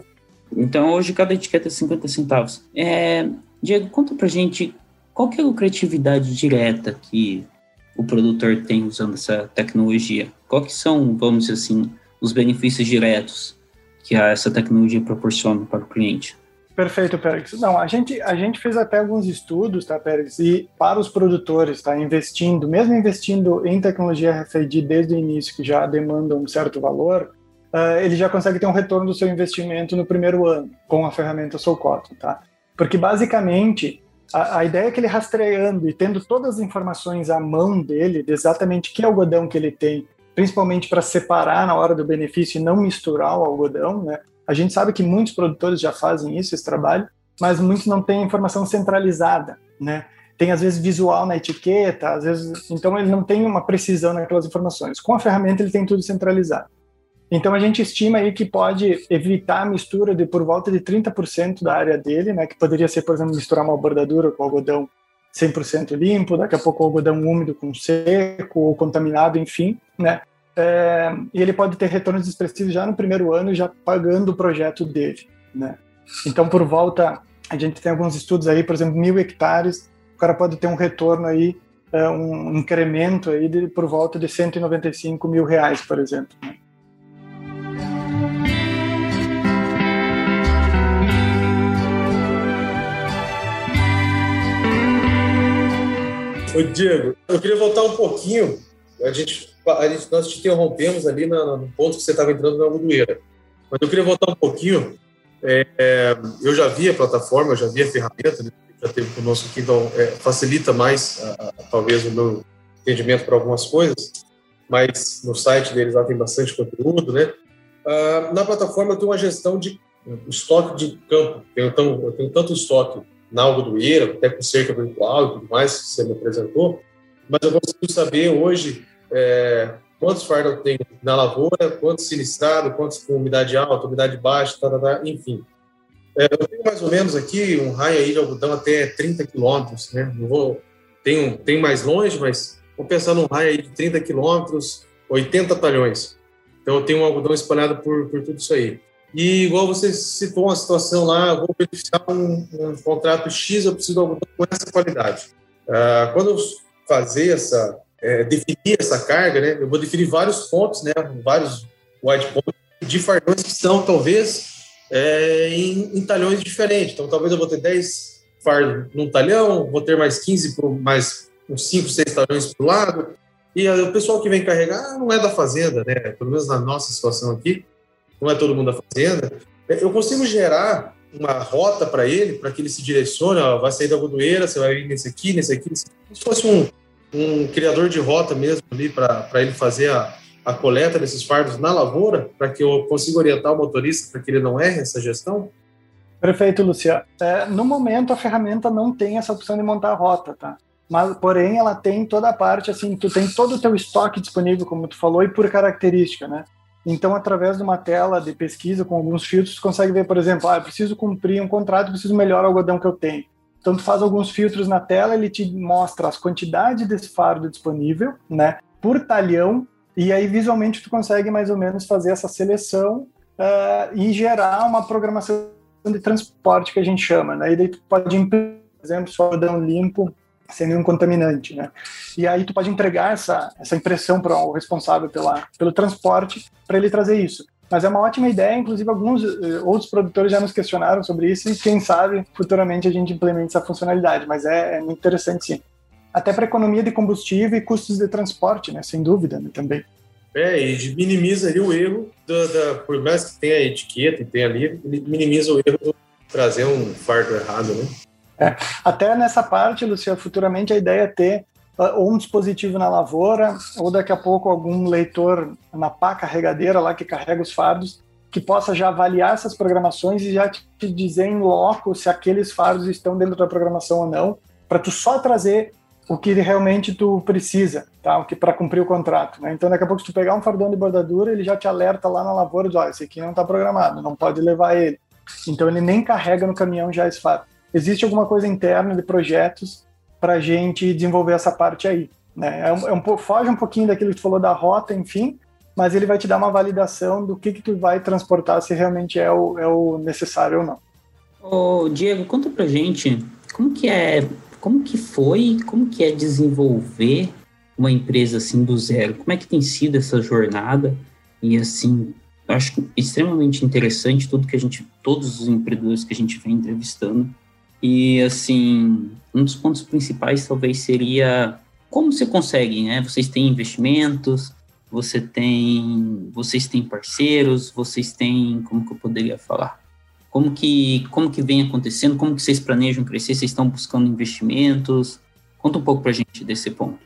Então hoje cada etiqueta é 50 centavos. É, Diego, conta pra gente qual que é a lucratividade direta que o produtor tem usando essa tecnologia? Qual que são, vamos dizer assim, os benefícios diretos que essa tecnologia proporciona para o cliente. Perfeito, Pérez. Não, a gente, a gente fez até alguns estudos, tá, Pérez? E para os produtores, tá, investindo, mesmo investindo em tecnologia RFID desde o início, que já demanda um certo valor, uh, ele já consegue ter um retorno do seu investimento no primeiro ano com a ferramenta Soulcotton, tá? Porque basicamente a, a, ideia é que ele rastreando e tendo todas as informações à mão dele, de exatamente que algodão que ele tem, principalmente para separar na hora do benefício e não misturar o algodão, né? A gente sabe que muitos produtores já fazem isso, esse trabalho, mas muitos não têm informação centralizada, né? Tem às vezes visual na etiqueta, às vezes, então ele não tem uma precisão naquelas informações. Com a ferramenta ele tem tudo centralizado. Então a gente estima aí que pode evitar a mistura de por volta de 30% da área dele, né, que poderia ser, por exemplo, misturar uma bordadura com algodão 100% limpo, daqui a pouco algodão úmido com seco ou contaminado, enfim, né? É, e ele pode ter retornos expressivos já no primeiro ano, já pagando o projeto dele, né? Então, por volta, a gente tem alguns estudos aí, por exemplo, mil hectares, o cara pode ter um retorno aí, é, um incremento aí de, por volta de 195 mil reais, por exemplo. Né? Ô, Diego, eu queria voltar um pouquinho. A gente, a gente, nós te interrompemos ali no, no ponto que você estava entrando na Algodoeira. Mas eu queria voltar um pouquinho. É, é, eu já vi a plataforma, eu já vi a ferramenta, né, já teve conosco aqui, então é, facilita mais, a, a, talvez, o meu entendimento para algumas coisas. Mas no site deles lá tem bastante conteúdo, né? Ah, na plataforma eu tenho uma gestão de estoque de campo. Eu tenho, eu tenho tanto estoque na algodoeira, até com cerca virtual e tudo mais que você me apresentou, mas eu consigo saber hoje é, quantos fardos eu tenho na lavoura, quantos sinistrados, quantos com umidade alta, umidade baixa, enfim. É, eu tenho mais ou menos aqui um raio aí de algodão até 30 quilômetros, né? Não vou, tem, tem mais longe, mas vou pensar num raio aí de 30 quilômetros, 80 talhões. Então eu tenho um algodão espalhado por, por tudo isso aí. E igual você citou uma situação lá, eu vou beneficiar um, um contrato X, eu preciso de algodão com essa qualidade. Uh, quando eu fazer essa, é, definir essa carga, né, eu vou definir vários pontos, né, vários white points de fardões que são talvez é, em, em, talhões diferentes. Então, talvez eu vou ter 10 fardos num talhão, vou ter mais 15, por, mais uns 5, 6 talhões para o lado. E o pessoal que vem carregar não é da fazenda, né? Pelo menos na nossa situação aqui, não é todo mundo da fazenda. Eu consigo gerar uma rota para ele, para que ele se direcione, ó, vai sair da Godoeira, você vai vir nesse aqui, nesse aqui, nesse aqui. se fosse um, um criador de rota mesmo ali para ele fazer a, a coleta desses fardos na lavoura, para que eu consiga orientar o motorista para que ele não erre essa gestão? Perfeito, Luciano. É, no momento, a ferramenta não tem essa opção de montar a rota, tá? Mas, porém, ela tem toda a parte, assim, tu tem todo o teu estoque disponível, como tu falou, e por característica, né? Então, através de uma tela de pesquisa com alguns filtros, tu consegue ver, por exemplo, ah, eu preciso cumprir um contrato, preciso melhorar o algodão que eu tenho. Então, tu faz alguns filtros na tela, ele te mostra as quantidades desse fardo disponível, né, por talhão, e aí visualmente tu consegue mais ou menos fazer essa seleção uh, e gerar uma programação de transporte que a gente chama, né, e daí tu pode, por exemplo, só algodão limpo sem nenhum contaminante, né? E aí tu pode entregar essa, essa impressão para o responsável pela, pelo transporte para ele trazer isso. Mas é uma ótima ideia, inclusive alguns uh, outros produtores já nos questionaram sobre isso e quem sabe futuramente a gente implemente essa funcionalidade, mas é, é muito interessante sim. Até para economia de combustível e custos de transporte, né? Sem dúvida, né? também. É, e minimiza ali o erro, da, da, por mais que tenha a etiqueta e tenha ali, minimiza o erro de trazer um fardo errado, né? É. Até nessa parte, Luciano, futuramente a ideia é ter ah, ou um dispositivo na lavoura, ou daqui a pouco algum leitor na pá carregadeira lá que carrega os fardos, que possa já avaliar essas programações e já te dizer em loco se aqueles fardos estão dentro da programação ou não, para tu só trazer o que realmente tu precisa, tá? O que para cumprir o contrato, né? Então daqui a pouco se tu pegar um fardão de bordadura, ele já te alerta lá na lavoura, diz, olha, esse aqui não está programado, não pode levar ele. Então ele nem carrega no caminhão já esse fardo existe alguma coisa interna de projetos para a gente desenvolver essa parte aí. Né? É um, é um, foge um pouquinho daquilo que tu falou da rota, enfim, mas ele vai te dar uma validação do que, que tu vai transportar, se realmente é o, é o necessário ou não. Ô, Diego, conta pra gente como que é, como que foi, como que é desenvolver uma empresa assim do zero? Como é que tem sido essa jornada? E assim, acho extremamente interessante tudo que a gente, todos os empreendedores que a gente vem entrevistando, e, assim, um dos pontos principais talvez seria como você consegue, né? Vocês têm investimentos, você tem, vocês têm parceiros, vocês têm, como que eu poderia falar? Como que, como que vem acontecendo? Como que vocês planejam crescer? Vocês estão buscando investimentos? Conta um pouco para a gente desse ponto.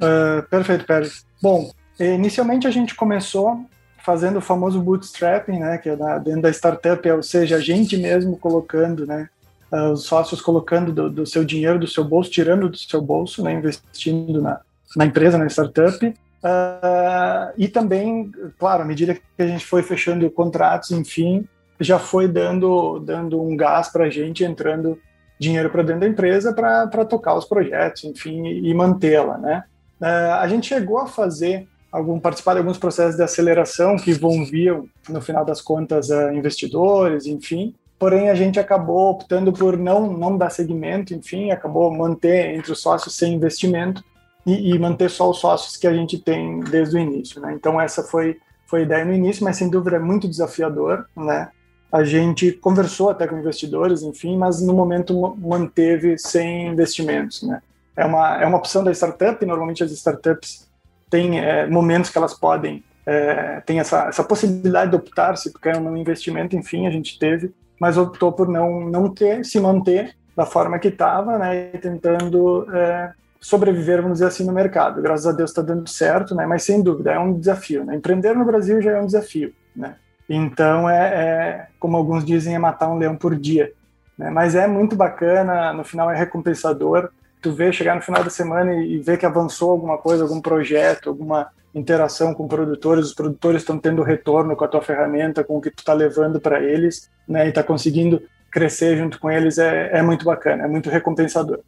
Uh, perfeito, Pérez. Bom, inicialmente a gente começou fazendo o famoso bootstrapping, né, que é dentro da startup, é, ou seja, a gente mesmo colocando, né, uh, os sócios colocando do, do, seu dinheiro do seu bolso, tirando do seu bolso, né, investindo na, na empresa, na startup. Uh, e também, claro, à medida que a gente foi fechando contratos, enfim, já foi dando, dando um gás para a gente, entrando dinheiro para dentro da empresa para tocar os projetos, enfim, e, e mantê-la, né? Uh, a gente chegou a fazer algum participar de alguns processos de aceleração que envolviam, no final das contas, uh, investidores, enfim, porém a gente acabou optando por não não dar segmento, enfim, acabou manter entre os sócios sem investimento e, e, manter só os sócios que a gente tem desde o início, né? Então essa foi foi a ideia no início, mas sem dúvida é muito desafiador, né? A gente conversou até com investidores, enfim, mas no momento manteve sem investimentos, né? É uma é uma opção da startup. Normalmente as startups têm é, momentos que elas podem é, tem essa, essa possibilidade de optar se quer um investimento, enfim, a gente teve mas optou por não, não ter, se manter da forma que estava, né, e tentando é, sobreviver, vamos dizer assim, no mercado. Graças a Deus está dando certo, né, mas sem dúvida é um desafio. Né? Empreender no Brasil já é um desafio, né? Então é, é como alguns dizem, é matar um leão por dia. Né? Mas é muito bacana, no final é recompensador. Tu vê chegar no final da semana e, e ver que avançou alguma coisa, algum projeto, alguma interação com produtores, os produtores estão tendo retorno com a tua ferramenta, com o que tu está levando para eles, né, e está conseguindo crescer junto com eles, é, é muito bacana, é muito recompensador.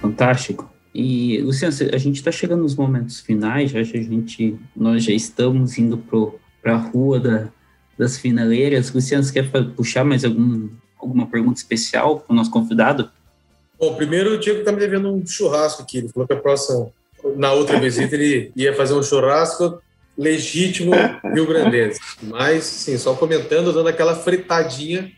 Fantástico. E, Luciano, a gente está chegando nos momentos finais, já a gente, nós já estamos indo para a rua da, das finaleiras. Luciano, você quer puxar mais algum alguma pergunta especial para o nosso convidado? Bom, primeiro o Diego está me devendo um churrasco aqui. Ele falou que a próxima, na outra visita ele ia fazer um churrasco legítimo rio-grandense. Mas, sim, só comentando, dando aquela fritadinha,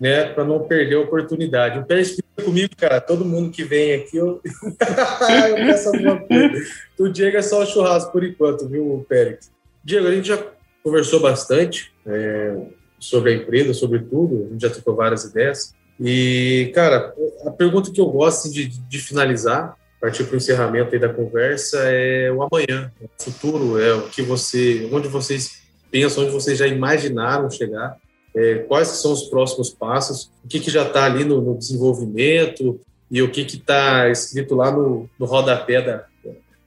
né, para não perder a oportunidade. O Pérez comigo, cara, todo mundo que vem aqui, eu, eu peço alguma coisa. O Diego é só o churrasco por enquanto, viu, Pérez? Diego, a gente já conversou bastante é, sobre a empresa, sobre tudo, a gente já trocou várias ideias. E, cara, a pergunta que eu gosto assim, de, de finalizar partir para o encerramento da conversa é o amanhã, o futuro, é o que você, onde vocês pensam, onde vocês já imaginaram chegar, é, quais são os próximos passos, o que, que já está ali no, no, desenvolvimento e o que está escrito lá no, no rodapé da,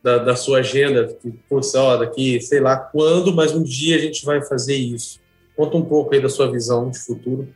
da, da, sua agenda, que, poxa, daqui sei lá quando, mas um dia a gente vai fazer isso. Conta um pouco aí da sua visão de futuro.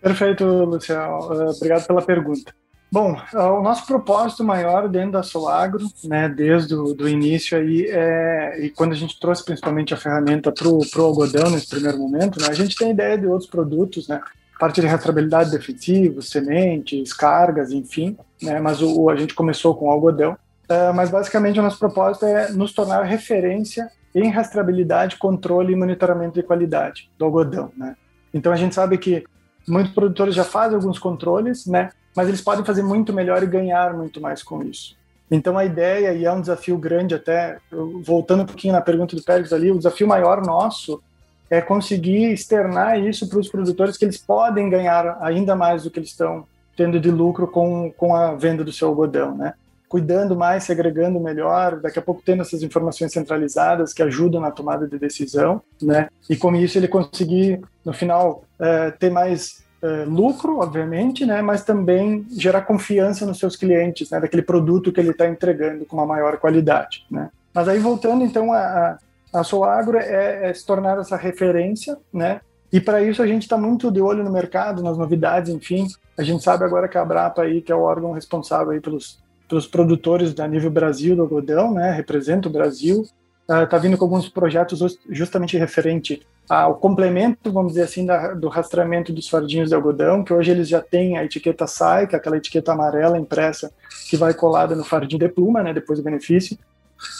Perfeito, Luciano. Uh, obrigado pela pergunta. Bom, o nosso propósito maior dentro da Solagro, né, desde o do início aí, é, e quando a gente trouxe principalmente a ferramenta para o algodão nesse primeiro momento, né, a gente tem ideia de outros produtos, né, parte de rastreabilidade defensiva, sementes, cargas, enfim, né, mas o, a gente começou com o algodão. Uh, mas basicamente o nosso propósito é nos tornar referência em rastreabilidade, controle e monitoramento de qualidade do algodão, né. Então a gente sabe que muitos produtores já fazem alguns controles, né, mas eles podem fazer muito melhor e ganhar muito mais com isso. Então a ideia, e é um desafio grande até, voltando um pouquinho na pergunta do Pérez ali, o desafio maior nosso é conseguir externar isso para os produtores que eles podem ganhar ainda mais do que eles estão tendo de lucro com, com a venda do seu algodão, né? Cuidando mais, segregando melhor, daqui a pouco tendo essas informações centralizadas que ajudam na tomada de decisão, né? E com isso ele conseguir, no final, é, ter mais é, lucro, obviamente, né, mas também gerar confiança nos seus clientes, né, daquele produto que ele está entregando com uma maior qualidade. Né. Mas aí voltando então a, a Solagro é, é se tornar essa referência, né, e para isso a gente está muito de olho no mercado, nas novidades, enfim. A gente sabe agora que a Abrapa aí, que é o órgão responsável aí pelos, pelos produtores da nível Brasil do algodão, né, representa o Brasil, está uh, vindo com alguns projetos justamente referente ao complemento, vamos dizer assim, da, do rastreamento dos fardinhos de algodão, que hoje eles já têm a etiqueta SAI, que é aquela etiqueta amarela impressa que vai colada no fardinho de pluma, né, depois do benefício.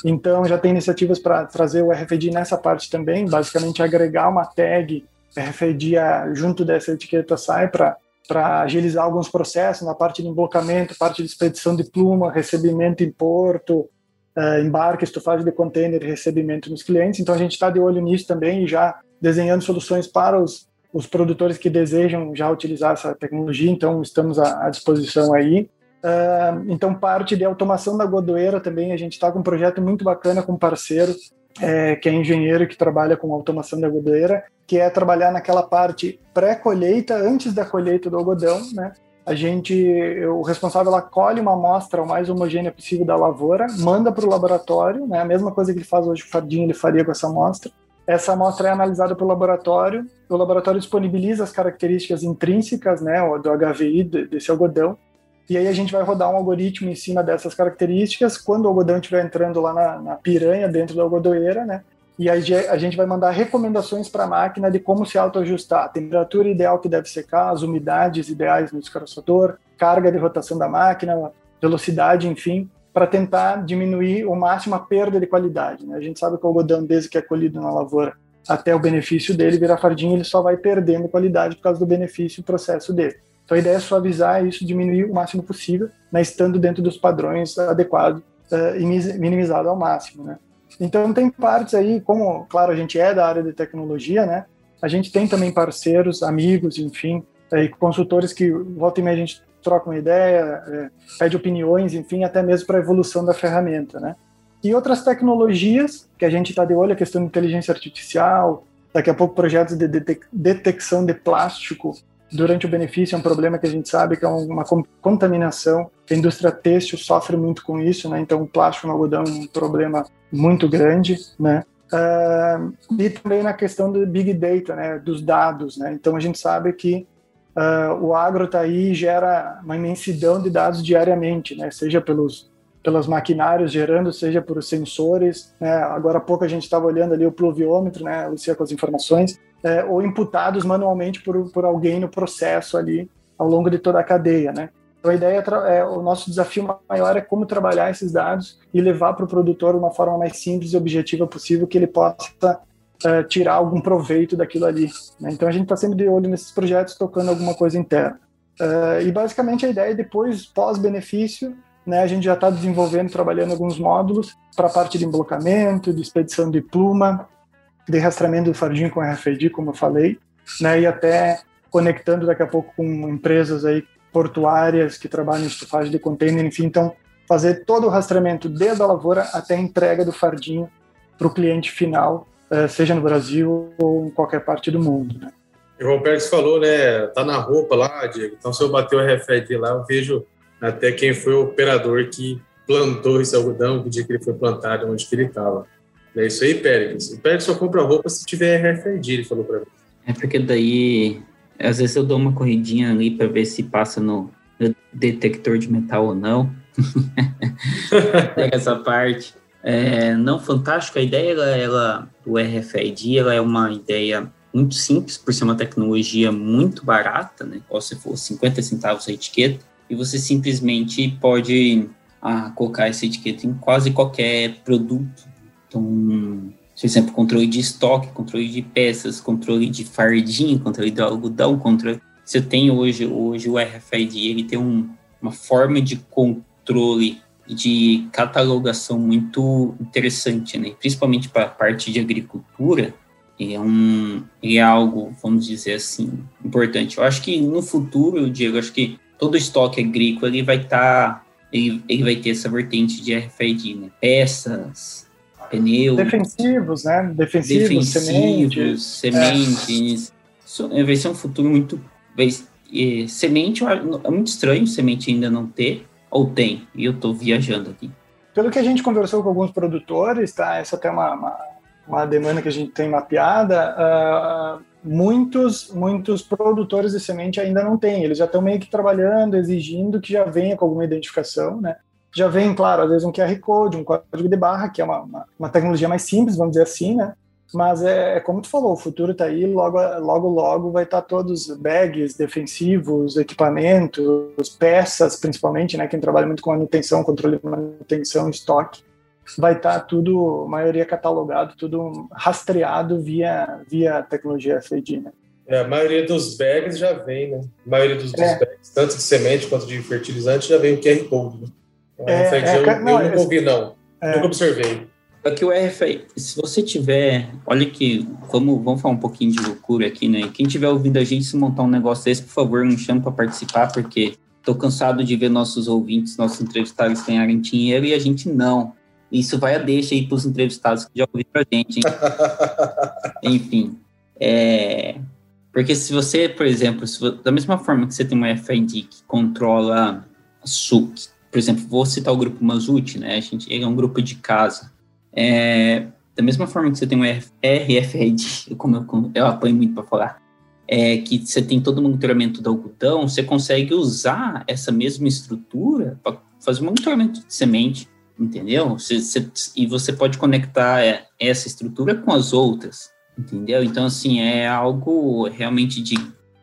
Então já tem iniciativas para trazer o RFID nessa parte também, basicamente agregar uma tag RFID junto dessa etiqueta SAI para para agilizar alguns processos na parte de emblocamento, parte de expedição de pluma, recebimento em porto, uh, embarque, estufagem de container recebimento nos clientes. Então a gente está de olho nisso também e já desenhando soluções para os, os produtores que desejam já utilizar essa tecnologia. Então estamos à, à disposição aí. Uh, então parte de automação da godoeira também a gente está com um projeto muito bacana com um parceiro é, que é engenheiro que trabalha com automação da godoeira, que é trabalhar naquela parte pré-colheita, antes da colheita do algodão, né? a gente, o responsável ela colhe uma amostra o mais homogênea possível da lavoura, manda para o laboratório, né, a mesma coisa que ele faz hoje, o Fardinho ele faria com essa amostra. Essa amostra é analisada pelo laboratório, o laboratório disponibiliza as características intrínsecas né, do HVI desse algodão, e aí a gente vai rodar um algoritmo em cima dessas características. Quando o algodão estiver entrando lá na, na piranha, dentro da algodoeira, né, e aí a gente vai mandar recomendações para a máquina de como se autoajustar, temperatura ideal que deve secar, as umidades ideais no descarroçador, carga de rotação da máquina, velocidade, enfim, para tentar diminuir o máximo a perda de qualidade. Né? A gente sabe que o algodão, desde que é colhido na lavoura até o benefício dele virar fardinho, ele só vai perdendo qualidade por causa do benefício e processo dele. Então a ideia é suavizar isso, diminuir o máximo possível, né, estando dentro dos padrões adequados uh, e minimizado ao máximo. Né? Então tem partes aí, como, claro, a gente é da área de tecnologia, né? A gente tem também parceiros, amigos, enfim, aí, consultores que volta e meia a gente troca uma ideia, é, pede opiniões, enfim, até mesmo para a evolução da ferramenta, né? E outras tecnologias que a gente está de olho, a questão de inteligência artificial, daqui a pouco projetos de detecção de plástico durante o benefício é um problema que a gente sabe que é uma contaminação. A indústria têxtil sofre muito com isso, né? Então, o plástico no algodão é um problema muito grande, né? Uh, e também na questão do big data, né? Dos dados, né? Então, a gente sabe que uh, o agro está aí e gera uma imensidão de dados diariamente, né? Seja pelos pelos maquinários gerando, seja por sensores. Né? Agora há pouco a gente estava olhando ali o pluviômetro, né, Lucia, com as informações, é, ou imputados manualmente por, por alguém no processo ali ao longo de toda a cadeia, né? Então a ideia é, é, o nosso desafio maior é como trabalhar esses dados e levar para o produtor uma forma mais simples e objetiva possível que ele possa uh, tirar algum proveito daquilo ali. Né? Então a gente está sempre de olho nesses projetos, tocando alguma coisa interna. Uh, e basicamente a ideia é depois, pós-benefício, né, a gente já está desenvolvendo, trabalhando alguns módulos para a parte de emblocamento, de expedição de pluma, de rastreamento do fardinho com RFID, como eu falei, né, e até conectando daqui a pouco com empresas aí portuárias que trabalham em estufagem de container, enfim, então fazer todo o rastreamento desde a lavoura até a entrega do fardinho para o cliente final, eh, seja no Brasil ou em qualquer parte do mundo. Né? O João Pérez falou, né? Tá na roupa lá, Diego. Então, se eu bater o RFID lá, eu vejo até quem foi o operador que plantou esse algodão, que dia que ele foi plantado, onde que ele estava. É isso aí, Pérez. O Pérez só compra roupa se tiver RFID, ele falou para mim. É porque daí às vezes eu dou uma corridinha ali para ver se passa no, no, detector de metal ou não. essa parte. É, não, fantástico. A ideia, ela, ela, do RFID, ela é uma ideia muito simples, por ser uma tecnologia muito barata, né? Ou se for 50 centavos a etiqueta, e você simplesmente pode ah, colocar essa etiqueta em quase qualquer produto. Então, por exemplo, controle de estoque, controle de peças, controle de fardinho, controle de algodão, controle. Você tem hoje, hoje o RFID, ele tem um, uma forma de controle de catalogação muito interessante, né? Principalmente para a parte de agricultura, é um é algo, vamos dizer assim, importante. Eu acho que no futuro, Diego, acho que todo estoque agrícola ele vai estar, tá, ele, ele vai ter essa vertente de RFID, né? Peças, pneus. Defensivos, né? Defensivos, defensivos sementes. sementes. É. Vai ser um futuro muito. É, semente, é muito estranho semente ainda não ter, ou tem, e eu estou viajando aqui. Pelo que a gente conversou com alguns produtores, tá? Essa até é uma, uma, uma demanda que a gente tem mapeada. Uh, muitos, muitos produtores de semente ainda não têm. Eles já estão meio que trabalhando, exigindo que já venha com alguma identificação, né? Já vem, claro, às vezes um QR Code, um código de barra, que é uma, uma, uma tecnologia mais simples, vamos dizer assim, né? Mas é, é como tu falou, o futuro está aí, logo, logo, logo vai estar tá todos bags, defensivos, equipamentos, peças, principalmente, né? Quem trabalha muito com manutenção, controle de manutenção, estoque, vai estar tá tudo, maioria catalogado, tudo rastreado via, via tecnologia RFID, né? É, a maioria dos bags já vem, né? A maioria dos, é. dos bags, tanto de semente quanto de fertilizante, já vem o QR Code, né? É, RFID é, eu, não, eu nunca ouvi, não. É. Nunca observei. Aqui o RFID, se você tiver, olha que, vamos, vamos falar um pouquinho de loucura aqui, né? Quem tiver ouvindo a gente se montar um negócio desse, por favor, me chame para participar, porque estou cansado de ver nossos ouvintes, nossos entrevistados ganharem dinheiro e a gente não. Isso vai a deixa aí para os entrevistados que já ouviram a gente, hein? Enfim, é... Porque se você, por exemplo, se da mesma forma que você tem um RFID que controla SUC, por exemplo, vou citar o grupo Mazuti, né? A gente, ele é um grupo de casa. É, da mesma forma que você tem um RFID, como eu, eu apanho muito para falar, é que você tem todo o monitoramento do algodão, você consegue usar essa mesma estrutura para fazer o monitoramento de semente, entendeu? Você, você, e você pode conectar é, essa estrutura com as outras, entendeu? Então, assim, é algo realmente de,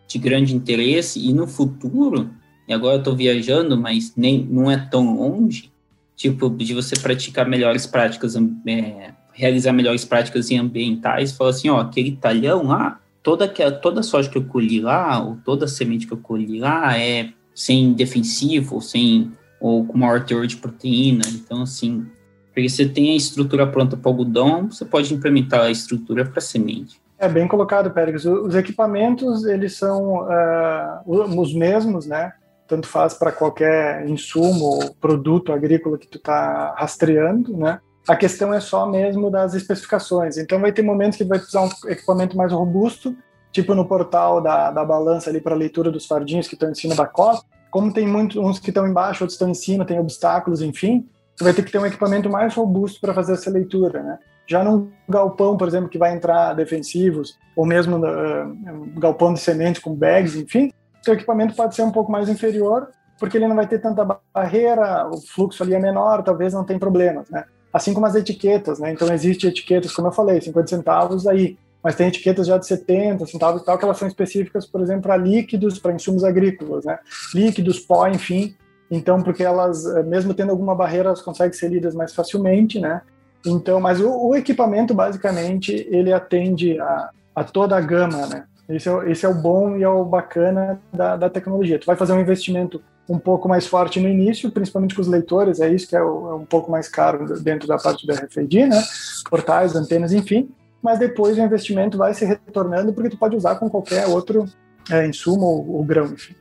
de grande interesse e no futuro e agora eu tô viajando, mas nem não é tão longe, tipo, de você praticar melhores práticas, é, realizar melhores práticas ambientais, fala assim, ó, aquele talhão lá, toda aquela, toda a soja que eu colhi lá, ou toda a semente que eu colhi lá é sem defensivo, sem ou com maior teor de proteína. Então, assim, porque você tem a estrutura pronta para algodão, você pode implementar a estrutura para semente. É bem colocado, Pérez. Os equipamentos, eles são uh, os mesmos, né? Tanto faz para qualquer insumo ou produto agrícola que tu está rastreando, né? A questão é só mesmo das especificações. Então vai ter momentos que vai precisar um equipamento mais robusto, tipo no portal da, da balança ali para leitura dos fardinhos que estão em cima da costa. Como tem muitos uns que estão embaixo, outros estão em cima, tem obstáculos, enfim, tu vai ter que ter um equipamento mais robusto para fazer essa leitura, né? Já num galpão, por exemplo, que vai entrar defensivos, ou mesmo uh, galpão de semente com bags, enfim, seu equipamento pode ser um pouco mais inferior, porque ele não vai ter tanta barreira, o fluxo ali é menor, talvez não tenha problemas, né? Assim como as etiquetas, né? Então, existem etiquetas, como eu falei, 50 centavos aí. mas tem etiquetas já de 70 centavos e tal, que elas são específicas, por exemplo, para líquidos, para insumos agrícolas, né? Líquidos, pó, enfim. Então, porque elas, eh, mesmo tendo alguma barreira, elas conseguem ser lidas mais facilmente, né? Então, mas o, o equipamento, basicamente, ele atende a, a toda a gama, né? Esse é, esse é o bom e é o bacana da, da tecnologia. Tu vai fazer um investimento um pouco mais forte no início, principalmente com os leitores, é isso que é, o, é um pouco mais caro dentro da parte do RFID, né? Portais, antenas, enfim. Mas depois o investimento vai se retornando porque tu pode usar com qualquer outro é, insumo ou, ou grão, enfim.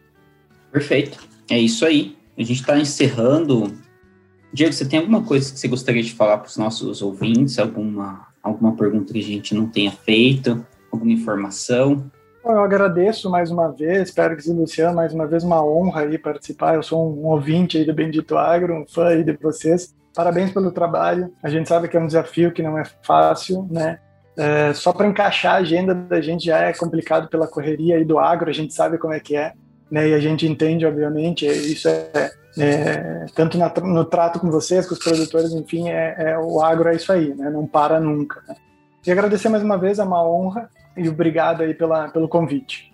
Perfeito. É isso aí. A gente está encerrando. Diego, você tem alguma coisa que você gostaria de falar para os nossos ouvintes? Alguma, alguma pergunta que a gente não tenha feito? Alguma informação? Eu agradeço mais uma vez, Pérez e Luciano, mais uma vez uma honra aí participar. Eu sou um ouvinte aí do Bendito Agro, um fã aí de vocês. Parabéns pelo trabalho. A gente sabe que é um desafio que não é fácil, né? É, só para encaixar a agenda da gente já é complicado pela correria aí do agro, a gente sabe como é que é, né? E a gente entende, obviamente, isso é, é tanto na, no trato com vocês, com os produtores, enfim, é, é, o agro é isso aí, né? Não para nunca. Né? E agradecer mais uma vez, é uma honra e obrigado aí pela, pelo convite.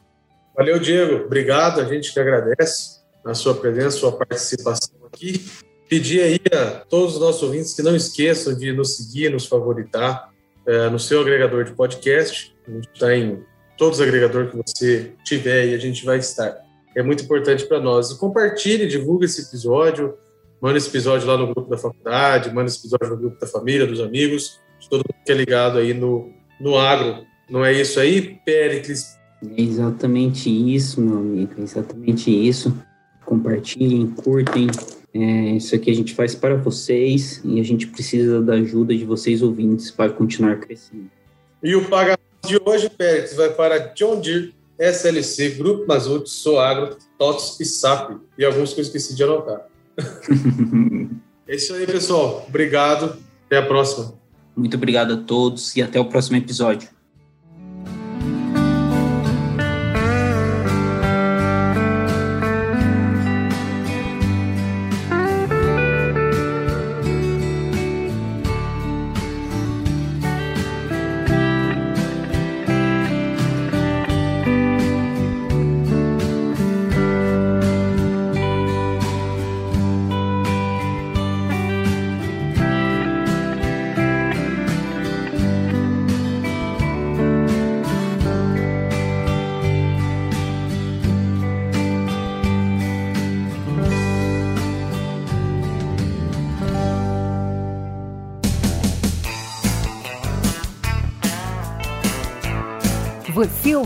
Valeu, Diego. Obrigado. A gente que agradece a sua presença, a sua participação aqui. Pedir aí a todos os nossos ouvintes que não esqueçam de nos seguir, nos favoritar é, no seu agregador de podcast. A gente está em todos os agregadores que você tiver e a gente vai estar. É muito importante para nós. Compartilhe, divulgue esse episódio, manda esse episódio lá no grupo da faculdade, manda esse episódio no grupo da família, dos amigos, de todo mundo que é ligado aí no, no agro não é isso aí, Péricles? É exatamente isso, meu amigo, é exatamente isso. Compartilhem, curtem. É, isso aqui a gente faz para vocês e a gente precisa da ajuda de vocês ouvintes para continuar crescendo. E o pagamento de hoje, Pérez, vai para John Deere, SLC, Grupo Mazut, Soagro, TOTS e SAP. E algumas coisas que eu esqueci de anotar. é isso aí, pessoal. Obrigado. Até a próxima. Muito obrigado a todos e até o próximo episódio.